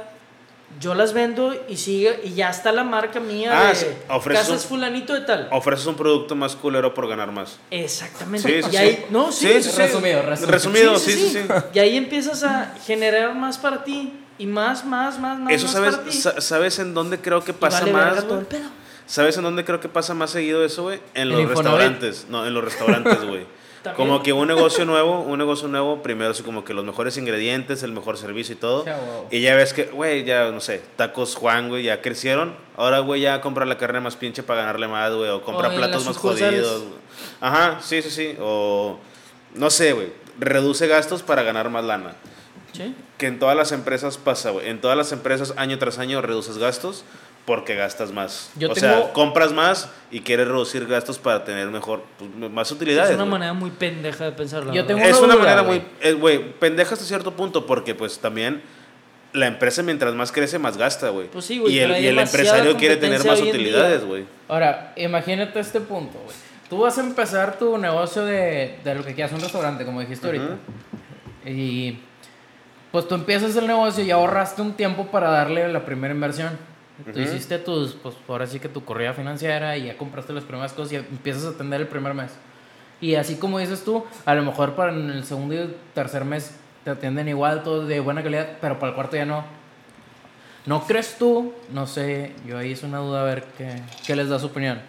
Yo las vendo y sigue y ya está la marca mía Ah, de sí, ofreces Casas un- fulanito de tal. Ofreces un producto más culero por ganar más. Exactamente. Sí, sí, y sí. ahí, no, sí, Sí, sí, sí. Resumido, resumido. Resumido, sí, sí, sí. Y ahí empiezas a generar más para ti y más, más, más, más, Eso más sabes, para ti. sa- ¿sabes en dónde creo que pasa vale verga más, todo güey? el pedo. ¿Sabes en dónde creo que pasa más seguido eso, güey? En En los restaurantes. No, en los restaurantes, güey. También. Como que un negocio nuevo, un negocio nuevo, primero así como que los mejores ingredientes, el mejor servicio y todo. Y ya ves que, güey, ya, no sé, tacos Juan, güey, ya crecieron. Ahora, güey, ya compra la carne más pinche para ganarle más, güey. O compra O platos más jodidos. Ajá, sí, sí, sí. O, no sé, güey. Reduce gastos para ganar más lana. Sí. Que en todas las empresas pasa, güey. En todas las empresas, año tras año, reduces gastos porque gastas más. Yo o tengo- sea, compras más y quieres reducir gastos para tener mejor, pues, más utilidades. Es una manera muy pendeja de pensar la Yo tengo Es una duda, manera güey. muy, eh, güey, pendeja hasta cierto punto porque pues también la empresa mientras más crece más gasta, güey. Pues sí, güey, y el, y empresario quiere tener más utilidades, güey. Ahora, imagínate este punto, güey. Tú vas a empezar tu negocio de, de lo que quieras, un restaurante, como dijiste ahorita. Y pues tú empiezas el negocio y ahorraste un tiempo para darle la primera inversión. Tú Ujú. hiciste tus, pues ahora sí que tu corrida financiera y ya compraste las primeras cosas y empiezas a atender el primer mes. Y así como dices tú, a lo mejor para en el segundo y tercer mes te atienden igual, todo de buena calidad, pero para el cuarto ya no. ¿No crees tú? No sé, yo ahí es una duda a ver qué, qué les da su opinión.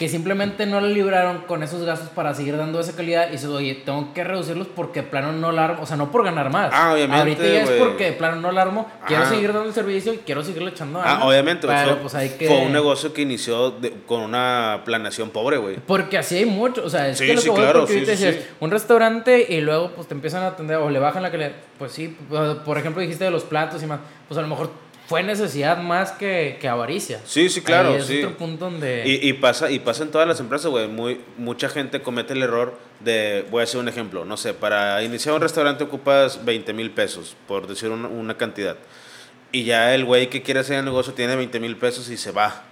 Que simplemente no le libraron con esos gastos para seguir dando esa calidad y dices, oye, tengo que reducirlos porque plano no la armo, o sea, no por ganar más. Ah, obviamente, Ahorita ya es porque plano no la armo, quiero Ajá. seguir dando el servicio y quiero seguirle echando Ah, ganas, obviamente, güey, Pero pues hay que... fue un negocio que inició de- con una planeación pobre, güey. Porque así hay mucho, o sea, es Sí, que lo sí, que claro, sí, sí, sí. un restaurante y luego pues te empiezan a atender o le bajan la calidad, pues sí, por ejemplo dijiste de los platos y más, pues a lo mejor fue necesidad más que, que avaricia. Sí, sí, claro, Ahí es sí. otro punto donde... Y, y pasa, y pasa en todas las empresas, güey. Muy, mucha gente comete el error de, voy a hacer un ejemplo, no sé, para iniciar un restaurante ocupas 20 mil pesos, por decir una, una cantidad. Y ya el güey que quiere hacer el negocio tiene 20 mil pesos y se va.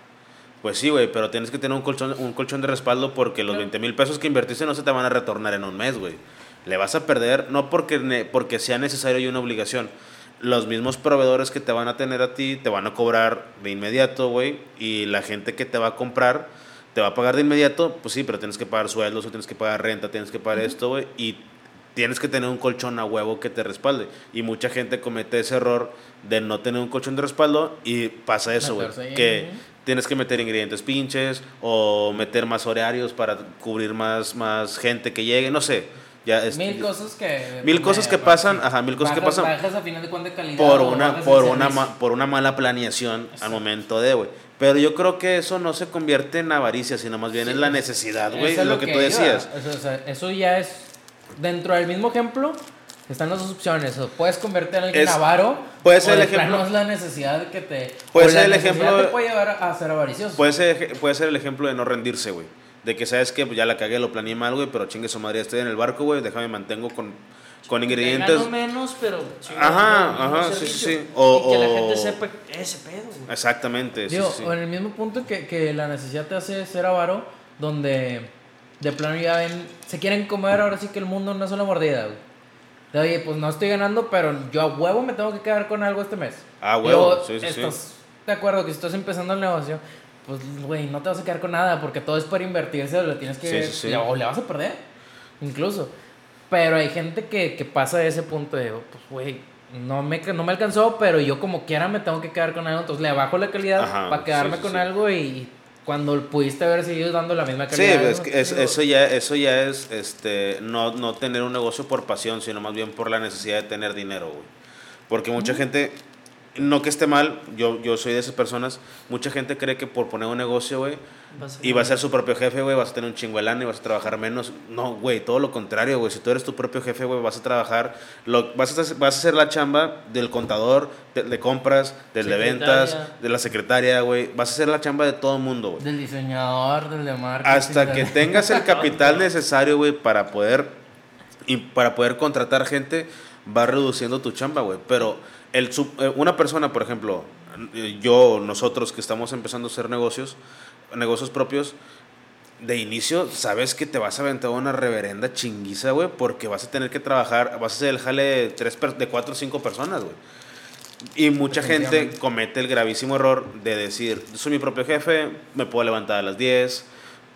Pues sí, güey, pero tienes que tener un colchón, un colchón de respaldo porque los 20 mil pesos que invertiste no se te van a retornar en un mes, güey. Le vas a perder, no porque, ne- porque sea necesario y una obligación. Los mismos proveedores que te van a tener a ti te van a cobrar de inmediato, güey. Y la gente que te va a comprar te va a pagar de inmediato, pues sí, pero tienes que pagar sueldos, o tienes que pagar renta, tienes que pagar esto, güey. Y tienes que tener un colchón a huevo que te respalde. Y mucha gente comete ese error de no tener un colchón de respaldo y pasa eso, güey. Que tienes que meter ingredientes pinches o meter más horarios para cubrir más, más gente que llegue, no sé. Ya es- Mil cosas que... Mil cosas que pasan, ajá, mil cosas que bajas- pasan. Bajas a final de cuentas calidad. por una por una ma- por una mala planeación al momento de, güey. Pero yo creo que eso no se convierte en avaricia, sino más bien Sí, es la necesidad, güey, es lo que, tú iba. decías. Eso, o sea, eso ya es... Dentro del mismo ejemplo están las dos opciones. O puedes convertir a alguien Es- avaro. puede ser o el ejemplo- es la necesidad que te... Puede ser el ejemplo- te puede llevar a ser avaricioso. Puede ser, puede ser el ejemplo de no rendirse, güey. De que sabes que ya la cagué, lo planeé mal, güey, pero chingue su madre, estoy en el barco, güey, déjame mantengo con, con Te ingredientes. gano menos, pero... chingón, Ajá, ajá, sí, sí, sí. O- y que la o- gente sepa ese pedo, güey. Exactamente, sí, Digo, sí, sí. o en el mismo punto que, que la necesidad te hace ser avaro, donde de plano ya ven, se quieren comer ahora sí que el mundo en una sola mordida, güey. De, oye, pues no estoy ganando, pero yo a huevo me tengo que quedar con algo este mes. Ah, huevo, Digo, sí, sí, sí. estás de acuerdo que si estás empezando el negocio, pues, güey, no te vas a quedar con nada, porque todo es para invertirse, o le tienes que... Sí, sí, sí. O le vas a perder, incluso. Pero hay gente que, que pasa de ese punto de, pues, güey, no me, no me alcanzó, pero yo como quiera me tengo que quedar con algo, entonces le bajo la calidad Ajá, para quedarme sí, sí, con sí. algo y cuando pudiste haber seguido dando la misma Sí, calidad. que es- Digo, eso ya, eso ya es este, no, no tener un negocio por pasión, sino más bien por la necesidad de tener dinero, güey. Porque mucha gente, no que esté mal, yo, yo soy de esas personas, mucha gente cree que por poner un negocio, güey, y vas a ser su propio jefe, güey, vas a tener un lana y vas a trabajar menos. No, güey, todo lo contrario, güey. Si tú eres tu propio jefe, güey, vas a trabajar, lo, vas, a, vas a hacer la chamba del contador, de, de compras, del de ventas, de la secretaria, güey. Vas a hacer la chamba de todo el mundo, güey. Del diseñador, del de marketing. Hasta que tengas el capital necesario, güey, para poder y para poder contratar gente, va reduciendo tu chamba, güey. Pero el sub- eh, una persona, por ejemplo, eh, yo, nosotros que estamos empezando a hacer negocios, negocios propios, de inicio sabes que te vas a aventar una reverenda chinguiza, güey, porque vas a tener que trabajar, vas a hacer el jale de, tres de cuatro o cinco personas, güey. Y mucha gente comete el gravísimo error de decir, soy mi propio jefe, me puedo levantar a las 10,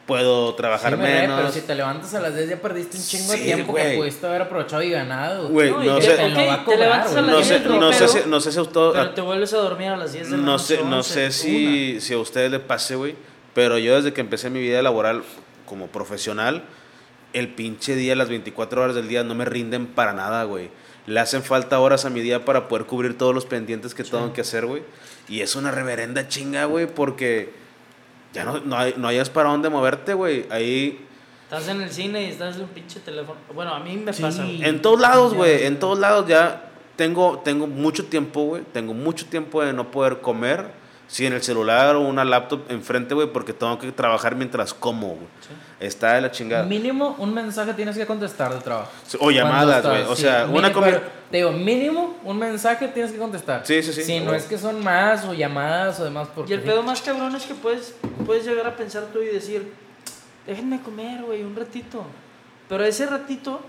puedo trabajar Sí, me re, menos. pero si te levantas a las 10 ya perdiste un chingo Sí, de tiempo que pudiste haber aprovechado y ganado. Güey, No, sé, Te a te a las no sé, 10, no sé si, no sé si auto- Pero te vuelves a dormir a las 10 de la no noche. sé, no 11, sé si, si a ustedes le pase, güey, pero yo desde que empecé mi vida laboral como profesional, el pinche día, las 24 horas del día no me rinden para nada, güey. Le hacen falta horas a mi día para poder cubrir todos los pendientes que tengo que hacer, güey. Y es una reverenda chinga, güey, porque ya no, no, hay, no hayas para dónde moverte, güey. Ahí, Estás en el cine y estás en un pinche teléfono. Bueno, a mí me Sí. pasa. en todos lados, Ya, güey, en todos lados ya tengo, tengo mucho tiempo, güey. Tengo mucho tiempo de no poder comer. Si en el celular o una laptop enfrente, güey, porque tengo que trabajar mientras como, güey. Está de la chingada. Mínimo un mensaje tienes que contestar de trabajo. O llamadas, güey. O sí, sea, mínimo, una comi- pero Te digo, mínimo un mensaje tienes que contestar. Sí, sí, sí. Si no es que son más o llamadas o demás. Porque Y el pedo más cabrón es que puedes, puedes llegar a pensar tú y decir, déjenme comer, güey, un ratito. Pero ese ratito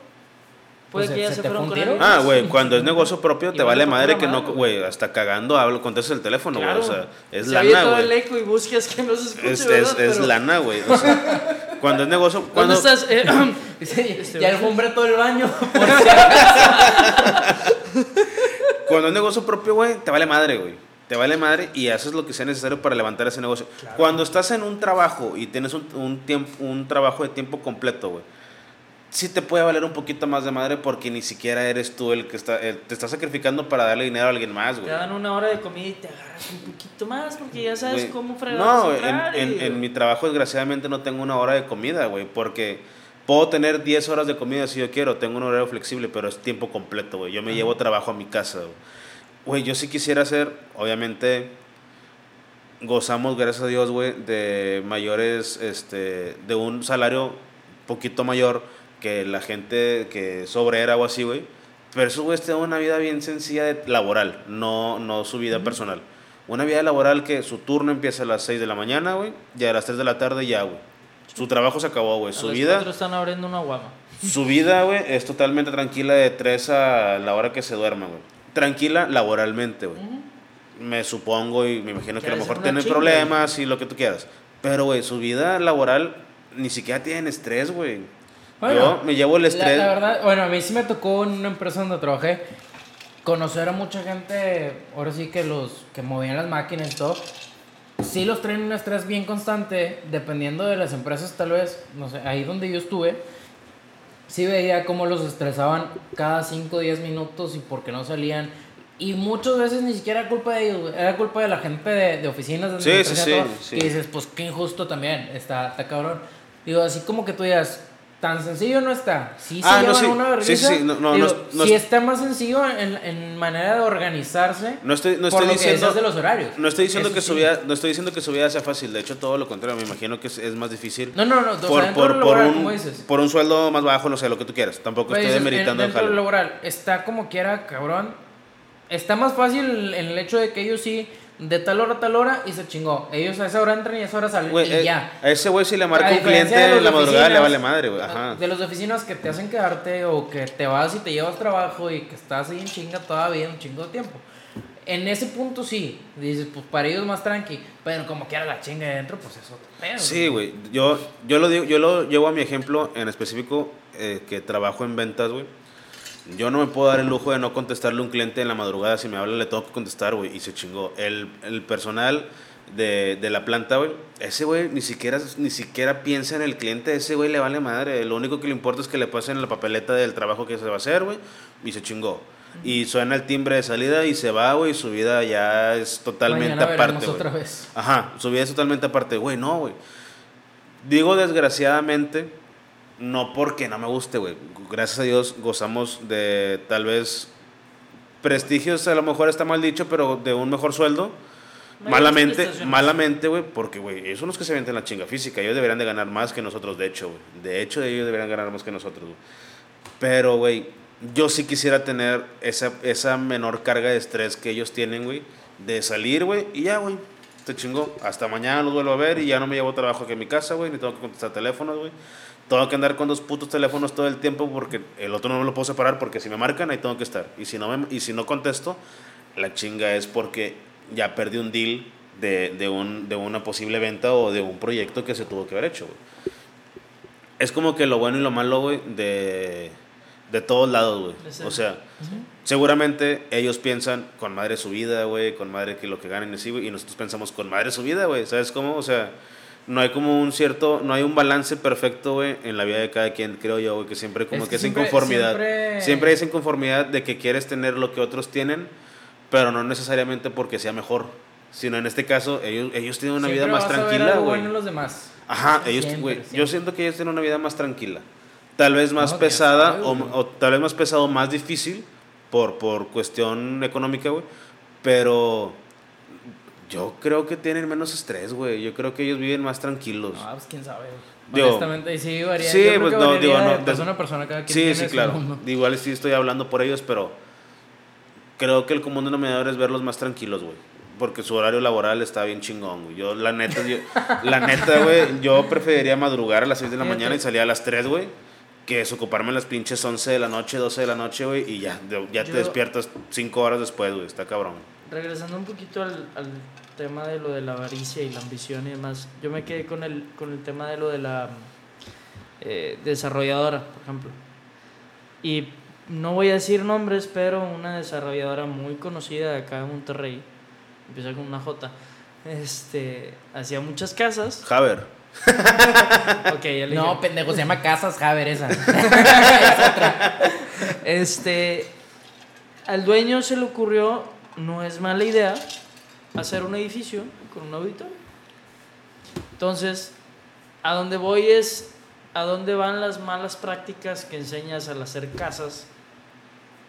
puede Pues, que ya ¿se fueron fue con alguien Ah, güey, cuando es negocio propio te vale madre que no, güey, hasta cagando hablo, contestas el teléfono, güey. Claro. O sea, es Se lana, el güey. eco y buscas que no se escuche, Es, lana, güey. O sea, cuando es negocio, ¿Dónde cuando, estás? Eh, Este, ya alfombré todo el baño. por Cuando es negocio propio, güey, te vale madre, güey. Te vale madre y haces lo que sea necesario para levantar ese negocio. Cuando estás en un trabajo y tienes un, un, tiempo, un trabajo de tiempo completo, güey, sí te puede valer un poquito más de madre porque ni siquiera eres tú el que está, el- te está sacrificando para darle dinero a alguien más, te güey. dan una hora de comida y te agarras un poquito más porque ya sabes Güey, cómo fregar. No, en, en, en mi trabajo desgraciadamente no tengo una hora de comida, güey, porque puedo tener 10 horas de comida si yo quiero, tengo un horario flexible, pero es tiempo completo, güey. Yo me llevo trabajo a mi casa, güey. Güey, yo sí quisiera hacer, obviamente, gozamos, gracias a Dios, güey, de mayores, este, de un salario poquito mayor que la gente que es obrera o así, güey. Pero esos güeyes tienen una vida bien sencilla de laboral, no, no su vida personal. Una vida laboral que su turno empieza a las 6 de la mañana, güey, y a las 3 de la tarde ya, güey. Su trabajo se acabó, güey. Su vida, están abriendo una guama. su vida, güey, es totalmente tranquila de 3 a la hora que se duerma, güey. Tranquila laboralmente, güey. Me supongo y me imagino que a lo mejor tienen chinga, problemas y lo que tú quieras. Pero, güey, su vida laboral ni siquiera tienen estrés, güey. Bueno, Yo me llevo el La, estrés. la verdad, bueno, a mí sí me tocó en una empresa donde trabajé conocer a mucha gente, ahora sí que los que movían las máquinas y todo, sí los traen un estrés bien constante, dependiendo de las empresas tal vez, no sé, ahí donde yo estuve, sí veía cómo los estresaban cada 5 o 10 minutos y por qué no salían. Y muchas veces ni siquiera era culpa de ellos, era culpa de la gente de, de oficinas, Sí, sí, todo, sí, sí. que dices, pues qué injusto también, está, está cabrón. Digo, así como que tú digas, tan sencillo no está. Sí se Ah, no, sí. una Sí, vergüenza. sí, sí, no, no, no, sí es- está más sencillo en, en manera de organizarse. No estoy, no por estoy lo que diciendo. decías de los horarios. No estoy diciendo Eso que su vida, no estoy diciendo que su vida sea fácil, de hecho todo lo contrario, me imagino que es, es más difícil. No, no, no, o sea, por, por, lo por laboral, un, dices. por un sueldo más bajo, no sé, lo que tú quieras. Tampoco Pues estoy dices, demeritando en- el dentro lo laboral, está como quiera, cabrón. Está más fácil en el hecho de que ellos sí, de tal hora a tal hora, y se chingó. Ellos a esa hora entran y a esa hora salen, Güey, y eh, ya. A ese güey si le marca un cliente en la madrugada le vale madre, güey. De los oficinas que te hacen quedarte o que te vas y te llevas trabajo y que estás ahí en chinga todavía un chingo de tiempo. En ese punto sí, dices, pues para ellos más tranqui, pero como quiera la chinga de dentro, pues es otro pedo. Sí, güey. Yo, yo, lo digo, yo lo llevo a mi ejemplo en específico eh, que trabajo en ventas, güey. Yo no me puedo dar el lujo de no contestarle a un cliente en la madrugada. Si me habla, le tengo que contestar, güey. Y se chingó. El, el personal de, de la planta, güey. Ese güey ni siquiera, ni siquiera piensa en el cliente. Ese güey le vale madre. Lo único que le importa es que le pasen la papeleta del trabajo que se va a hacer, güey. Y se chingó. Y suena el timbre de salida y se va, güey. Su vida ya es totalmente Mañana aparte, güey. otra vez. Ajá, su vida es totalmente aparte. Güey, no, güey. Digo desgraciadamente, no porque no me guste, güey. Gracias a Dios gozamos de tal vez prestigios, a lo mejor está mal dicho, pero de un mejor sueldo. Malamente, malamente, güey, porque, güey, ellos son los que se venden la chinga física. Ellos deberían de ganar más que nosotros, de hecho, güey. De hecho, ellos deberían ganar más que nosotros, güey. Pero, güey, yo sí quisiera tener esa, esa menor carga de estrés que ellos tienen, güey. De salir, güey, y ya, güey. Te chingó. Hasta mañana los vuelvo a ver y ya no me llevo trabajo aquí en mi casa, güey. Ni tengo que contestar teléfonos, güey. Tengo que andar con dos putos teléfonos todo el tiempo porque el otro no me lo puedo separar porque si me marcan ahí tengo que estar. Y si no, me- y si no contesto, la chinga es porque ya perdí un deal de, de, un, de una posible venta o de un proyecto que se tuvo que haber hecho, güey. Es como que lo bueno y lo malo, güey, de, de todos lados, güey. O sea, seguramente ellos piensan con madre su vida, güey, con madre que lo que ganen es así, güey, y nosotros pensamos con madre su vida, güey. ¿Sabes cómo? O sea, no hay como un cierto, no hay un balance perfecto, güey, en la vida de cada quien, creo yo, güey, que siempre como Es que, que es siempre- inconformidad. siempre- Siempre... hay esa inconformidad de que quieres tener lo que otros tienen, pero no necesariamente porque sea mejor, sino en este caso ellos, ellos tienen una Siempre vida más vas a ver tranquila, algo güey. bueno en los demás. Ajá, ellos, güey, yo siento que ellos tienen una vida más tranquila. Tal vez más No, pesada o, o tal vez más pesado, más difícil por, por cuestión económica, güey. Pero yo creo que tienen menos estrés, güey. Yo creo que ellos viven más tranquilos. No, pues quién sabe. Digo, Honestamente, sí varía. sí, Yo pues, no, digo, no, de persona a persona, cada quien sí, tiene sí, claro. mundo. Igual sí estoy hablando por ellos, pero creo que el común denominador es verlos más tranquilos, güey. Porque su horario laboral está bien chingón, güey. Yo, la neta, yo, la neta, güey, yo preferiría madrugar a las 6 de la mañana y salir a las 3, güey, que desocuparme las pinches 11 de la noche, 12 de la noche, güey, y ya, ya te Yo- despiertas 5 horas después, güey. Está cabrón. Regresando un poquito al, al tema de lo de la avaricia y la ambición y demás, yo me quedé con el, con el tema de lo de la eh, desarrolladora, por ejemplo. Y no voy a decir nombres, pero una desarrolladora muy conocida de acá de Monterrey, empieza con una J, este, hacía muchas casas. Javer. Ok, ya le No, pendejo, se llama Casas Haber esa. Este, al dueño se le ocurrió, no es mala idea, hacer un edificio con un auditorio. Entonces, a donde voy es a dónde van las malas prácticas que enseñas al hacer casas.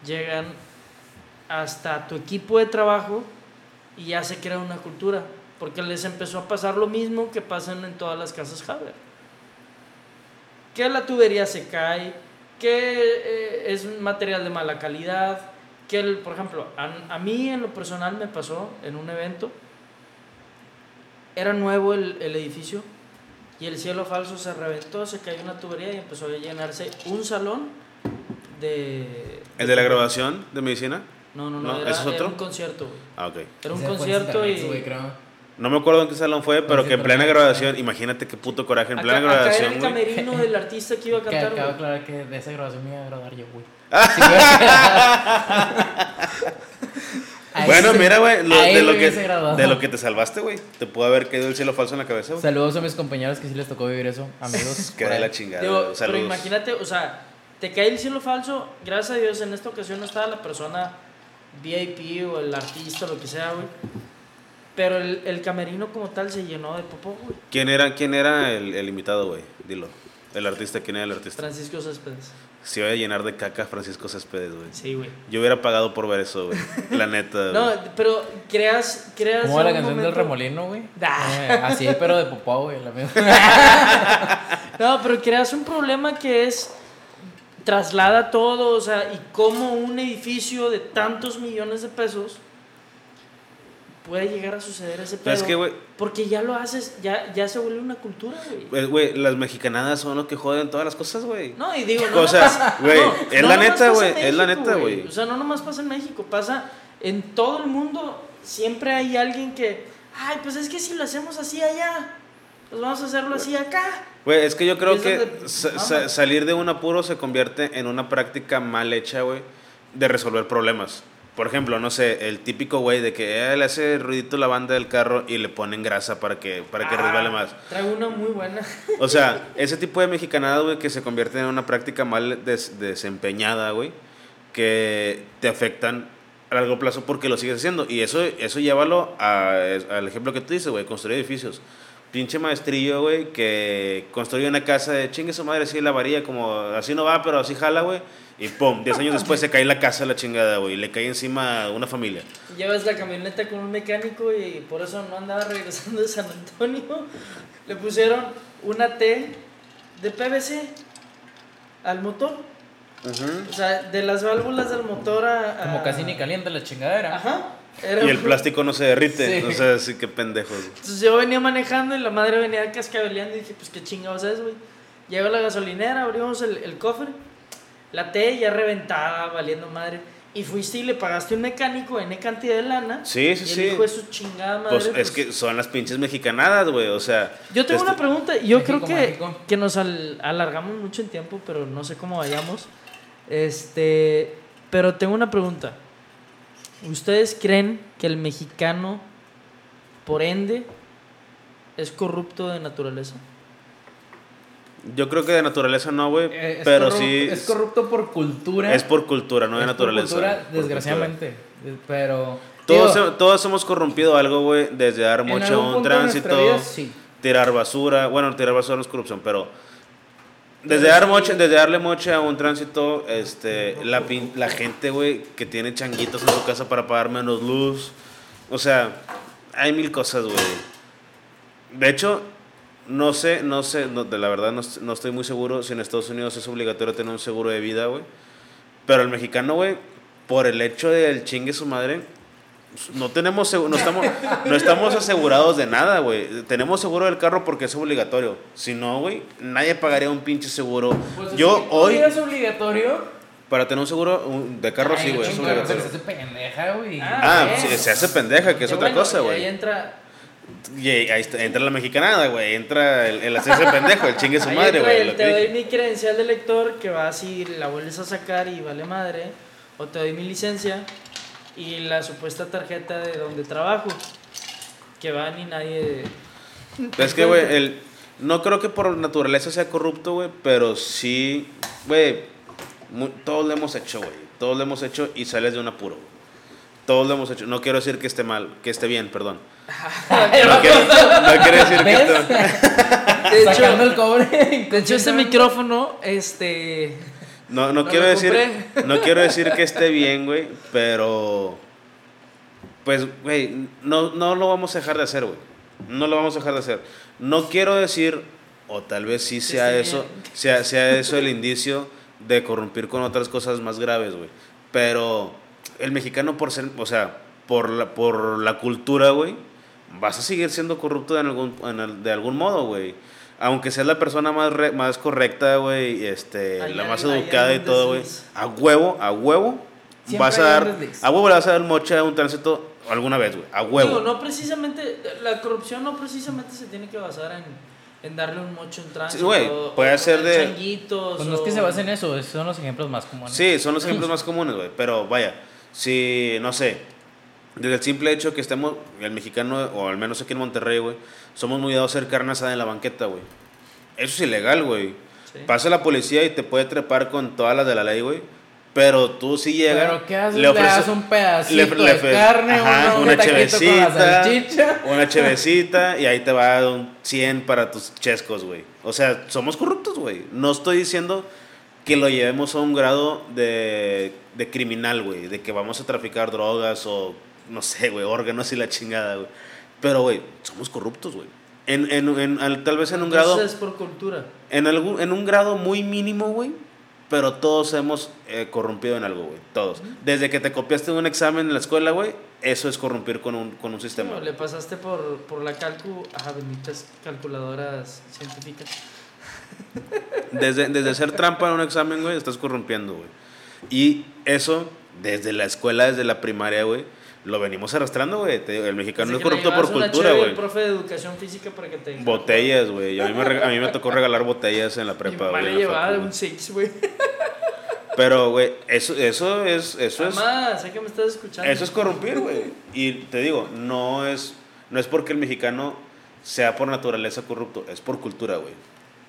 Llegan hasta tu equipo de trabajo y ya se crea una cultura. Porque les empezó a pasar lo mismo que pasan en todas las casas Haber. Que la tubería se cae, que eh, es un material de mala calidad, que, el, por ejemplo, a, a mí en lo personal me pasó en un evento era nuevo el, el edificio y el cielo falso se reventó, se cayó una tubería y empezó a llenarse un salón de... ¿El de la grabación de medicina? No, no, no, ¿No? era, ¿Ese es era otro? un concierto, güey. Ah, ok. Era un Ese concierto y... No me acuerdo en qué salón fue, pero que en plena grabación, imagínate qué puto coraje, en Acá, plena acá era grabación, el camerino del artista que iba a cantar, acabo de aclarar que de esa grabación me iba a graduar yo, güey. Bueno, se- mira, güey, lo- de, lo que, de lo que te salvaste, güey. Te pudo haber caído el cielo falso en la cabeza, güey. Saludos a mis compañeros que sí les tocó vivir eso, amigos. Que la chingada. Digo, pero imagínate, o sea, te cae el cielo falso, gracias a Dios en esta ocasión no estaba la persona VIP o el artista o lo que sea, güey. Pero el, el camerino como tal se llenó de popó, güey. ¿Quién era, quién era el, el invitado, güey? Dilo. El artista, ¿quién era el artista? Francisco Céspedes. Se iba a llenar de caca Francisco Céspedes, güey. Sí, güey. Yo hubiera pagado por ver eso, güey. La neta, No, pero creas, creas ¿Cómo la canción del remolino, güey? Ah. Eh, así, pero de popó, güey. la misma. No, pero creas un problema que es traslada todo, o sea, y cómo un edificio de tantos millones de pesos puede llegar a suceder ese pedo. Es que, güey, Porque ya lo haces, ya, ya se vuelve una cultura, güey. eh, güey, las mexicanadas son los que joden todas las cosas, güey. No, y digo, no O sea, nomás- güey, no, es no la neta, güey, es la neta, güey. O sea, no nomás pasa en México, pasa en todo el mundo. Siempre hay alguien que, ay, pues es que si lo hacemos así allá, pues vamos a hacerlo así acá. Güey, es que yo creo que donde, sa- sa- salir de un apuro se convierte en una práctica mal hecha, güey, de resolver problemas. Por ejemplo, no sé, el típico güey de que eh, le hace ruidito la banda del carro y le ponen grasa para que, para que Ah, resbale más. Traigo una muy buena. O sea, ese tipo de mexicanada, güey, que se convierte en una práctica mal des- desempeñada, güey, que te afectan a largo plazo porque lo sigues haciendo. Y eso, eso llévalo a- al ejemplo que tú dices, güey, construir edificios. Pinche maestrillo, güey, que construye una casa de chingue su madre, sí, la varilla, como así no va, pero así jala, güey. Y pum, 10 años después se cae la casa a la chingada, güey, y le cae encima una familia. Llevas la camioneta con un mecánico y por eso no andaba regresando de San Antonio. Le pusieron una T de PVC al motor. O sea, de las válvulas del motor a. a- Como casi ni caliente la chingadera. Ajá. Era Y el plástico no se derrite. Sí. O sea, sí que pendejos. Entonces yo venía manejando y la madre venía cascabeleando y dije, pues qué chingados es, güey. Llego a la gasolinera, abrimos el, el cofre, la T ya reventada, valiendo madre. Y fuiste y le pagaste a un mecánico N cantidad de lana. Sí, sí, y sí. hijo de su chingada madre. Pues, es que son las pinches mexicanadas, güey. O sea. Yo tengo este- una pregunta, y yo México creo que, que nos al- alargamos mucho en tiempo, pero no sé cómo vayamos. Este, pero tengo una pregunta. ¿Ustedes creen que el mexicano, por ende, es corrupto de naturaleza? Yo creo que de naturaleza no, güey. Eh, es pero corrupto- sí. Es corrupto por cultura. Es por cultura, no de Es por naturaleza. cultura, por desgraciadamente. Eh, Pero. Todos, digo, todos hemos corrompido algo, güey. Desde dar un nuestra tránsito, vida, sí. tirar basura. Bueno, tirar basura no es corrupción, pero. Desde, dar desde darle mocha a un tránsito, este, la, la gente, güey, que tiene changuitos en su casa para pagar menos luz. O sea, hay mil cosas, güey. De hecho, no sé, no sé, no, de la verdad no, no estoy muy seguro si en Estados Unidos es obligatorio tener un seguro de vida, güey. Pero el mexicano, güey, por el hecho del chingue su madre, no tenemos no estamos no estamos asegurados de nada, güey. Tenemos seguro del carro porque es obligatorio. Si no, güey, nadie pagaría un pinche seguro. Pues, Yo si hoy ¿Es obligatorio? para tener un seguro de carro sí, güey, es obligatorio. se hace pendeja, güey. Ah, sí, se hace pendeja, que es Qué otra bueno, cosa, güey. Ahí entra, Y ahí está- entra la mexicanada, güey. Entra el, el hacerse pendejo, el chingue su ahí madre, güey. te doy mi credencial de lector que vas y la vuelves a sacar y vale madre. O te doy mi licencia y la supuesta tarjeta de donde trabajo. Que van y nadie... Es que, güey, el, no creo que por naturaleza sea corrupto, güey, pero sí, güey, todos lo hemos hecho, güey. Todos lo hemos hecho y sales de un apuro. güey. Todos lo hemos hecho. No quiero decir que esté mal, que esté bien, perdón. No quiero, no quiero decir que esté mal. De hecho, el cobre. de hecho este micrófono, este... No, no, No quiero decir, compré. no quiero decir que esté bien, güey, pero pues, güey, no, no lo vamos a dejar de hacer, güey. No lo vamos a dejar de hacer. No quiero decir, o tal vez sí sea eso, sea, sea eso el indicio de corrompir con otras cosas más graves, güey. Pero el mexicano por ser, o sea, por la, por la cultura, güey, vas a seguir siendo corrupto de algún, de algún modo, güey. Aunque seas la persona más, re- más correcta, güey, este, Ahí- la más ahí- educada y todo, güey. A huevo, a huevo, Siempre vas a dar, a huevo le vas a dar mocha a un tránsito alguna vez, güey. A huevo. Digo, no precisamente, la corrupción no precisamente se tiene que basar en, en darle un mocho en tránsito. Sí, güey, puede o ser de- changuitos, Pues no es o- que se base en eso, esos son los ejemplos más comunes. Sí, son los ejemplos más comunes, güey. Pero vaya, si, no sé, desde el simple hecho que estemos, el mexicano, o al menos aquí en Monterrey, güey, somos muy dados a hacer carne asada en la banqueta, güey. Eso es ilegal, güey. Sí. Pasa la policía y te puede trepar con todas las de la ley, güey. Pero tú sí llegas. Pero ¿qué haces? Le, das un pedacito le- le- de carne, ajá, una un taquito con la chevecita, una chevecita y ahí te va un 100 para tus chescos, güey. O sea, somos corruptos, güey. No estoy diciendo que lo llevemos a un grado de, de criminal, güey. De que vamos a traficar drogas o, no sé, güey, órganos y la chingada, güey. Pero, güey, somos corruptos, güey. En, en, en- al- tal vez en un grado... Entonces es por cultura. En, algún, en un grado muy mínimo, güey. Pero todos hemos eh, corrompido en algo, güey. Todos. Desde que te copiaste de un examen en la escuela, güey, eso es corrompir con un, con un sistema. Bueno, le pasaste por, por la calcu a benditas calculadoras científicas. Desde, desde hacer trampa en un examen, güey, estás corrompiendo, güey. Y eso, desde la escuela, desde la primaria, güey, lo venimos arrastrando, güey. El mexicano es corrupto por cultura, güey. profe de educación física para que te Botellas, güey. A, mí me a mí me tocó regalar botellas en la prepa, güey. la llevaba un 6, güey. Pero, güey, eso, eso es... Eso es Mamá, sé que me estás escuchando. Eso es corrompir, güey. Y te digo, no es, no es porque el mexicano sea por naturaleza corrupto, es por cultura, güey.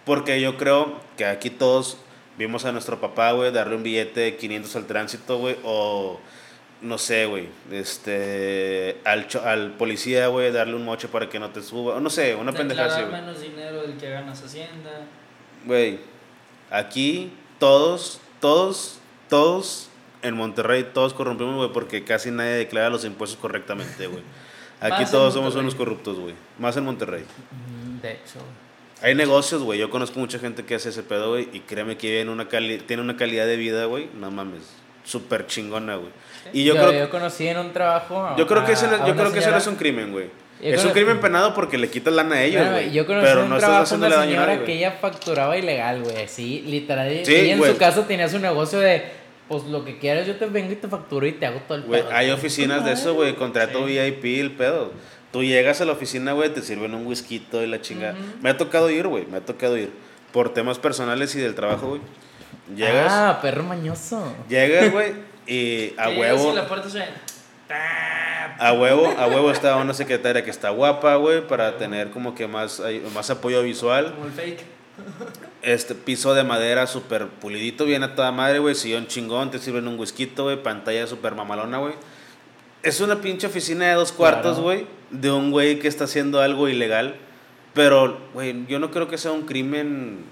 Porque yo creo que aquí todos vimos a nuestro papá, güey, darle un billete de 500 al tránsito, güey, o no sé, güey, este, al, cho- al policía, güey, darle un moche para que no te suba, no sé, una pendejada así, güey. menos dinero del que ganas Hacienda. Güey, aquí todos, todos, todos en Monterrey, todos corrompimos, güey, porque casi nadie declara los impuestos correctamente, güey. Aquí todos somos unos corruptos, güey. Más en Monterrey. Mm, De hecho, Hay negocios, güey. Yo conozco mucha gente que hace ese pedo, güey. Y créeme que viven una cali tiene una calidad de vida, güey. No mames. Súper chingona, güey. Y yo, yo, creo, yo conocí en un trabajo. yo creo que eso, no- a yo creo que eso es un crimen, güey. Yo Es un crimen penado porque le quitas lana a ellos, güey. yo conocí Pero en un no estás trabajo haciéndole una daño señora nadie, que ella facturaba ilegal, güey. Sí, literal. Sí, ella en güey. su casa tenía su negocio de, pues lo que quieras, yo te vengo y te facturo y te hago todo el Güey, pedo. hay oficinas de eso, güey, contrato Sí. VIP, el pedo. Tú llegas a la oficina, güey, te sirven un whisky y la chingada. Me ha tocado ir, güey, me ha tocado ir. Por temas personales y del trabajo, güey. Llegas, Ah, perro mañoso. llegas, güey, y a huevo, la puerta a huevo, a huevo está una secretaria que está guapa, güey, para tener como que más, más apoyo visual. Como el fake. Este piso de madera súper pulidito, bien a toda madre, güey. Sillón chingón, te sirven un whisky, güey. Pantalla súper mamalona, güey. Es una pinche oficina de dos cuartos, Claro. güey. De un güey que está haciendo algo ilegal. Pero, güey, yo no creo que sea un crimen.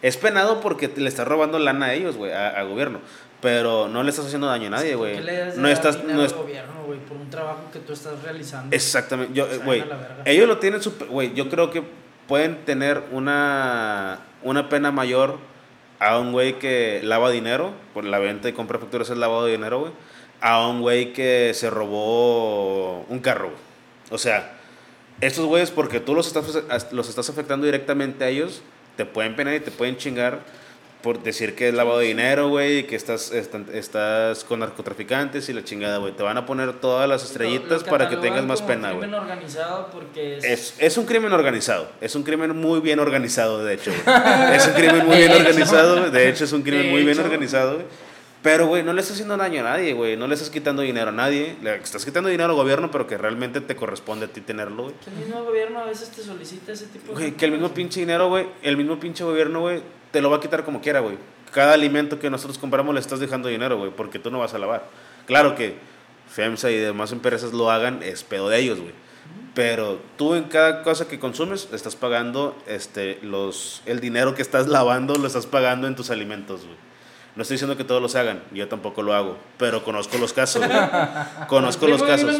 Es penado porque le estás robando lana a ellos, güey, a- al gobierno. Pero no le estás haciendo daño a nadie, ¿Por güey. No estás. No es, gobierno, güey, por un trabajo que tú estás realizando? Exactamente. Yo, güey, ellos lo tienen super, güey, yo creo que pueden tener una, una pena mayor a un güey que lava dinero, por la venta y compra facturas es lavado de dinero, güey, a un güey que se robó un carro, güey. O sea, estos güeyes, porque tú los estás, los estás afectando directamente a ellos, te pueden penar y te pueden chingar por decir que es lavado de dinero, güey, que estás, estan- estás con narcotraficantes y la chingada, güey. Te van a poner todas las estrellitas para que tengas más como pena, güey. crimen organizado porque es... Es, es un crimen organizado. Es un crimen muy bien organizado, de hecho. güey. Es un crimen muy bien organizado. De hecho, es un crimen muy bien organizado. güey. Pero, güey, no le estás haciendo daño a nadie, güey. No le estás quitando dinero a nadie. Le estás quitando dinero al gobierno, pero que realmente te corresponde a ti tenerlo, güey. Que el mismo gobierno a veces te solicita ese tipo de... Güey, que el mismo pinche dinero, güey, el mismo pinche gobierno, güey, te lo va a quitar como quiera, güey. Cada alimento que nosotros compramos le estás dejando dinero, güey, porque tú no vas a lavar. Claro que FEMSA y demás empresas lo hagan, es pedo de ellos, güey. Pero tú en cada cosa que consumes estás pagando este, los, el dinero que estás lavando, lo estás pagando en tus alimentos, güey. No estoy diciendo que todos los hagan, yo tampoco lo hago, pero conozco los casos, güey. Conozco los casos.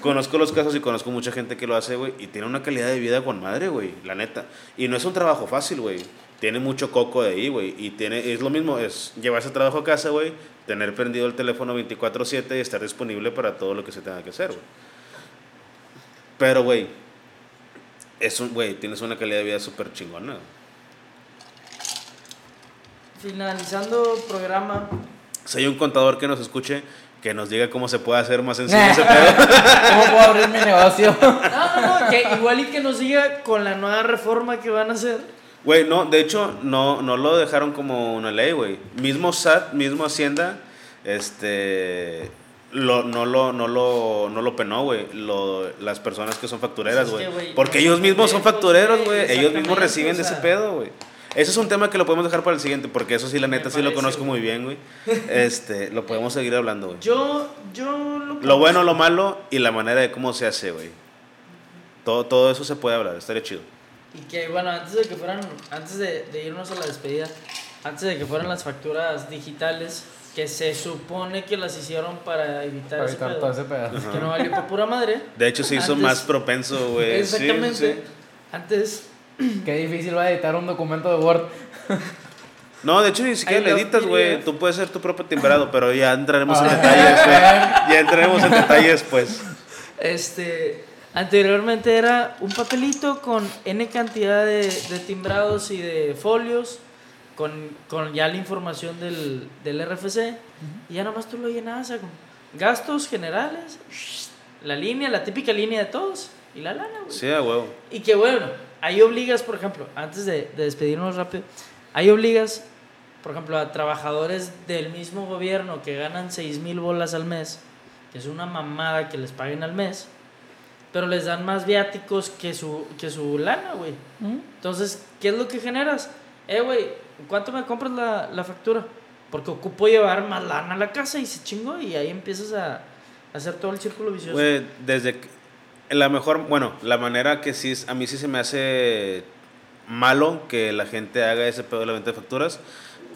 Conozco los casos y conozco mucha gente que lo hace, güey, y tiene una calidad de vida con madre, güey, la neta. Y no es un trabajo fácil, güey. Tiene mucho coco de ahí, güey. Y tiene, es lo mismo, es llevar ese trabajo a casa, güey, tener prendido el teléfono 24/7 y estar disponible para todo lo que se tenga que hacer, güey. Pero, güey, es un, güey, tienes una calidad de vida súper chingona. Finalizando programa, hay un contador que nos escuche, que nos diga cómo se puede hacer más sencillo ese pedo. ¿Cómo puedo abrir mi negocio? No, no, no, que igual y que nos siga con la nueva reforma que van a hacer. Güey, no, de hecho, no, no lo dejaron como una ley, güey. Mismo SAT, mismo Hacienda, este. Lo, no, lo, no, lo, no lo penó, güey. Lo- Las personas que son factureras, güey. que, güey, Porque los ellos mismos son factureros, güey. Ellos mismos reciben de ese pedo, güey. Ese es un tema que lo podemos dejar para el siguiente, porque eso sí, la neta, sí lo conozco muy bien, güey. Este, lo podemos seguir hablando, güey. Yo, yo lo Lo bueno, lo malo y la manera de cómo se hace, güey. Todo, todo eso se puede hablar, estaría chido. Y que bueno, antes de que fueran, antes de, de irnos a la despedida, antes de que fueran las facturas digitales, que se supone que las hicieron para evitar, Para ese evitar pedo, todo ese pedazo. que no valió por pura madre. De hecho, se hizo Antes- más propenso, güey. Sí, Exactamente. sí. Antes, Qué difícil va a editar un documento de Word. No, de hecho ni siquiera le editas, güey. Tú puedes ser tu propio timbrado, pero ya entraremos en Ah. detalles, güey. Ya entraremos en detalles, pues. este, anteriormente era un papelito con N cantidad de, de timbrados y de folios, con, con ya la información del, del RFC, y ya nomás tú lo llenabas o sea, con gastos generales, la línea, la típica línea de todos, y la lana, güey. Sí, a huevo. Y que bueno, ahí obligas, por ejemplo, antes de, de despedirnos rápido, ahí obligas, por ejemplo, a trabajadores del mismo gobierno que ganan 6 mil bolas al mes, que es una mamada que les paguen al mes, pero les dan más viáticos que su, que su lana, güey. Entonces, ¿qué es lo que generas? Eh, güey, ¿cuánto me compras la, la factura? Porque ocupo llevar más lana a la casa y se chingó y ahí empiezas a, a hacer todo el círculo vicioso. Güey, desde que- la mejor, bueno, la manera que sí, es- a mí sí se me hace malo que la gente haga ese pedo de la venta de facturas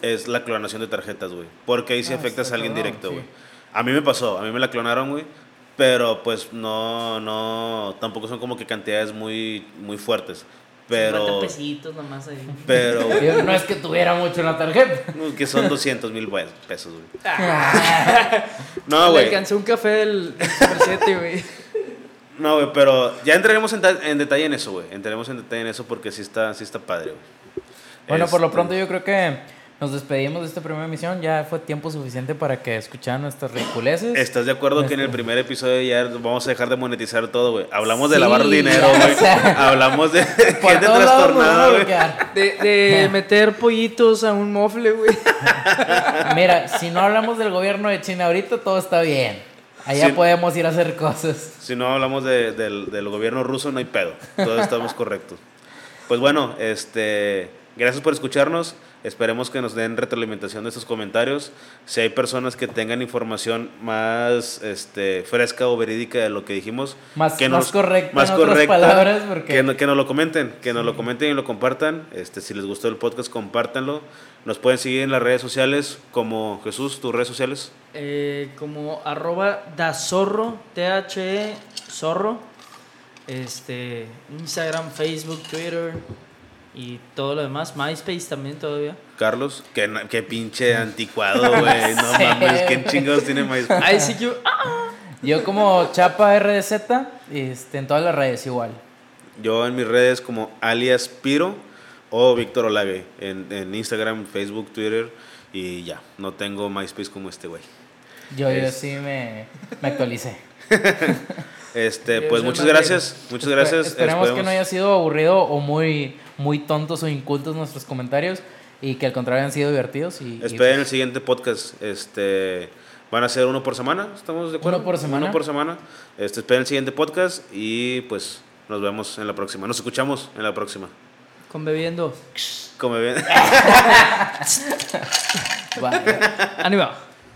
es la clonación de tarjetas, güey. Porque ahí sí Ah, afectas a alguien directo, sí. güey. A mí me pasó, a mí me la clonaron, güey. Pero pues no, no, tampoco son como que cantidades muy, muy fuertes. 50 Pero, pesitos nomás ahí. pero, Yo no es que tuviera mucho en la tarjeta. que son 200 mil pesos, güey. Ah, No, Le güey. alcancé un café del, del Super 7, güey. No, güey, pero ya entraremos en, ta- en detalle en eso, güey. Entraremos en detalle en eso porque sí está, sí está padre, güey. Bueno, por lo Este, pronto yo creo que nos despedimos de esta primera emisión. Ya fue tiempo suficiente para que escucharan nuestras ridiculeces. ¿Estás de acuerdo que en el Este- primer episodio ya vamos a dejar de monetizar todo, güey? Hablamos de lavar dinero, güey. Hablamos de gente trastornada, güey. De, de meter pollitos a un mofle, güey. Mira, si no hablamos del gobierno de China ahorita, todo está bien. Allá Sí. podemos ir a hacer cosas. Si no hablamos de- del, del gobierno ruso, no hay pedo. Todos estamos correctos. Pues bueno, este, gracias por escucharnos. Esperemos que nos den retroalimentación de estos comentarios. Si hay personas que tengan información más este, fresca o verídica de lo que dijimos, Más- que más correcta, en otras palabras, porque- que, no- que nos lo comenten, que nos lo comenten y lo compartan. Este, si les gustó el podcast, compártanlo. Nos pueden seguir en las redes sociales como Jesús, tus redes sociales. Eh, como arroba dazorro, T-H-E, zorro. Este, Instagram, Facebook, Twitter y todo lo demás. MySpace también todavía. Carlos, que, na- que pinche anticuado, güey. No Sí. mames, ¿quién chingados tiene que... ah, Yo como Chapa RDZ, este, en todas las redes igual. Yo en mis redes como alias Piro o Víctor Olague en, en Instagram, Facebook, Twitter y ya. No tengo MySpace como este güey. Yo, yo sí me, me actualicé. Este, pues muchas gracias, muchas gracias. Esperemos que no haya sido aburrido o muy, muy tontos o incultos nuestros comentarios y que al contrario hayan sido divertidos. Y, y- Esperen el siguiente podcast. Este, van a ser uno por semana, ¿estamos de acuerdo? Uno por semana. Uno por semana. Este, esperen el siguiente podcast y pues nos vemos en la próxima. Nos escuchamos en la próxima. Con bebiendo. Como ven. Vale. Ánimo.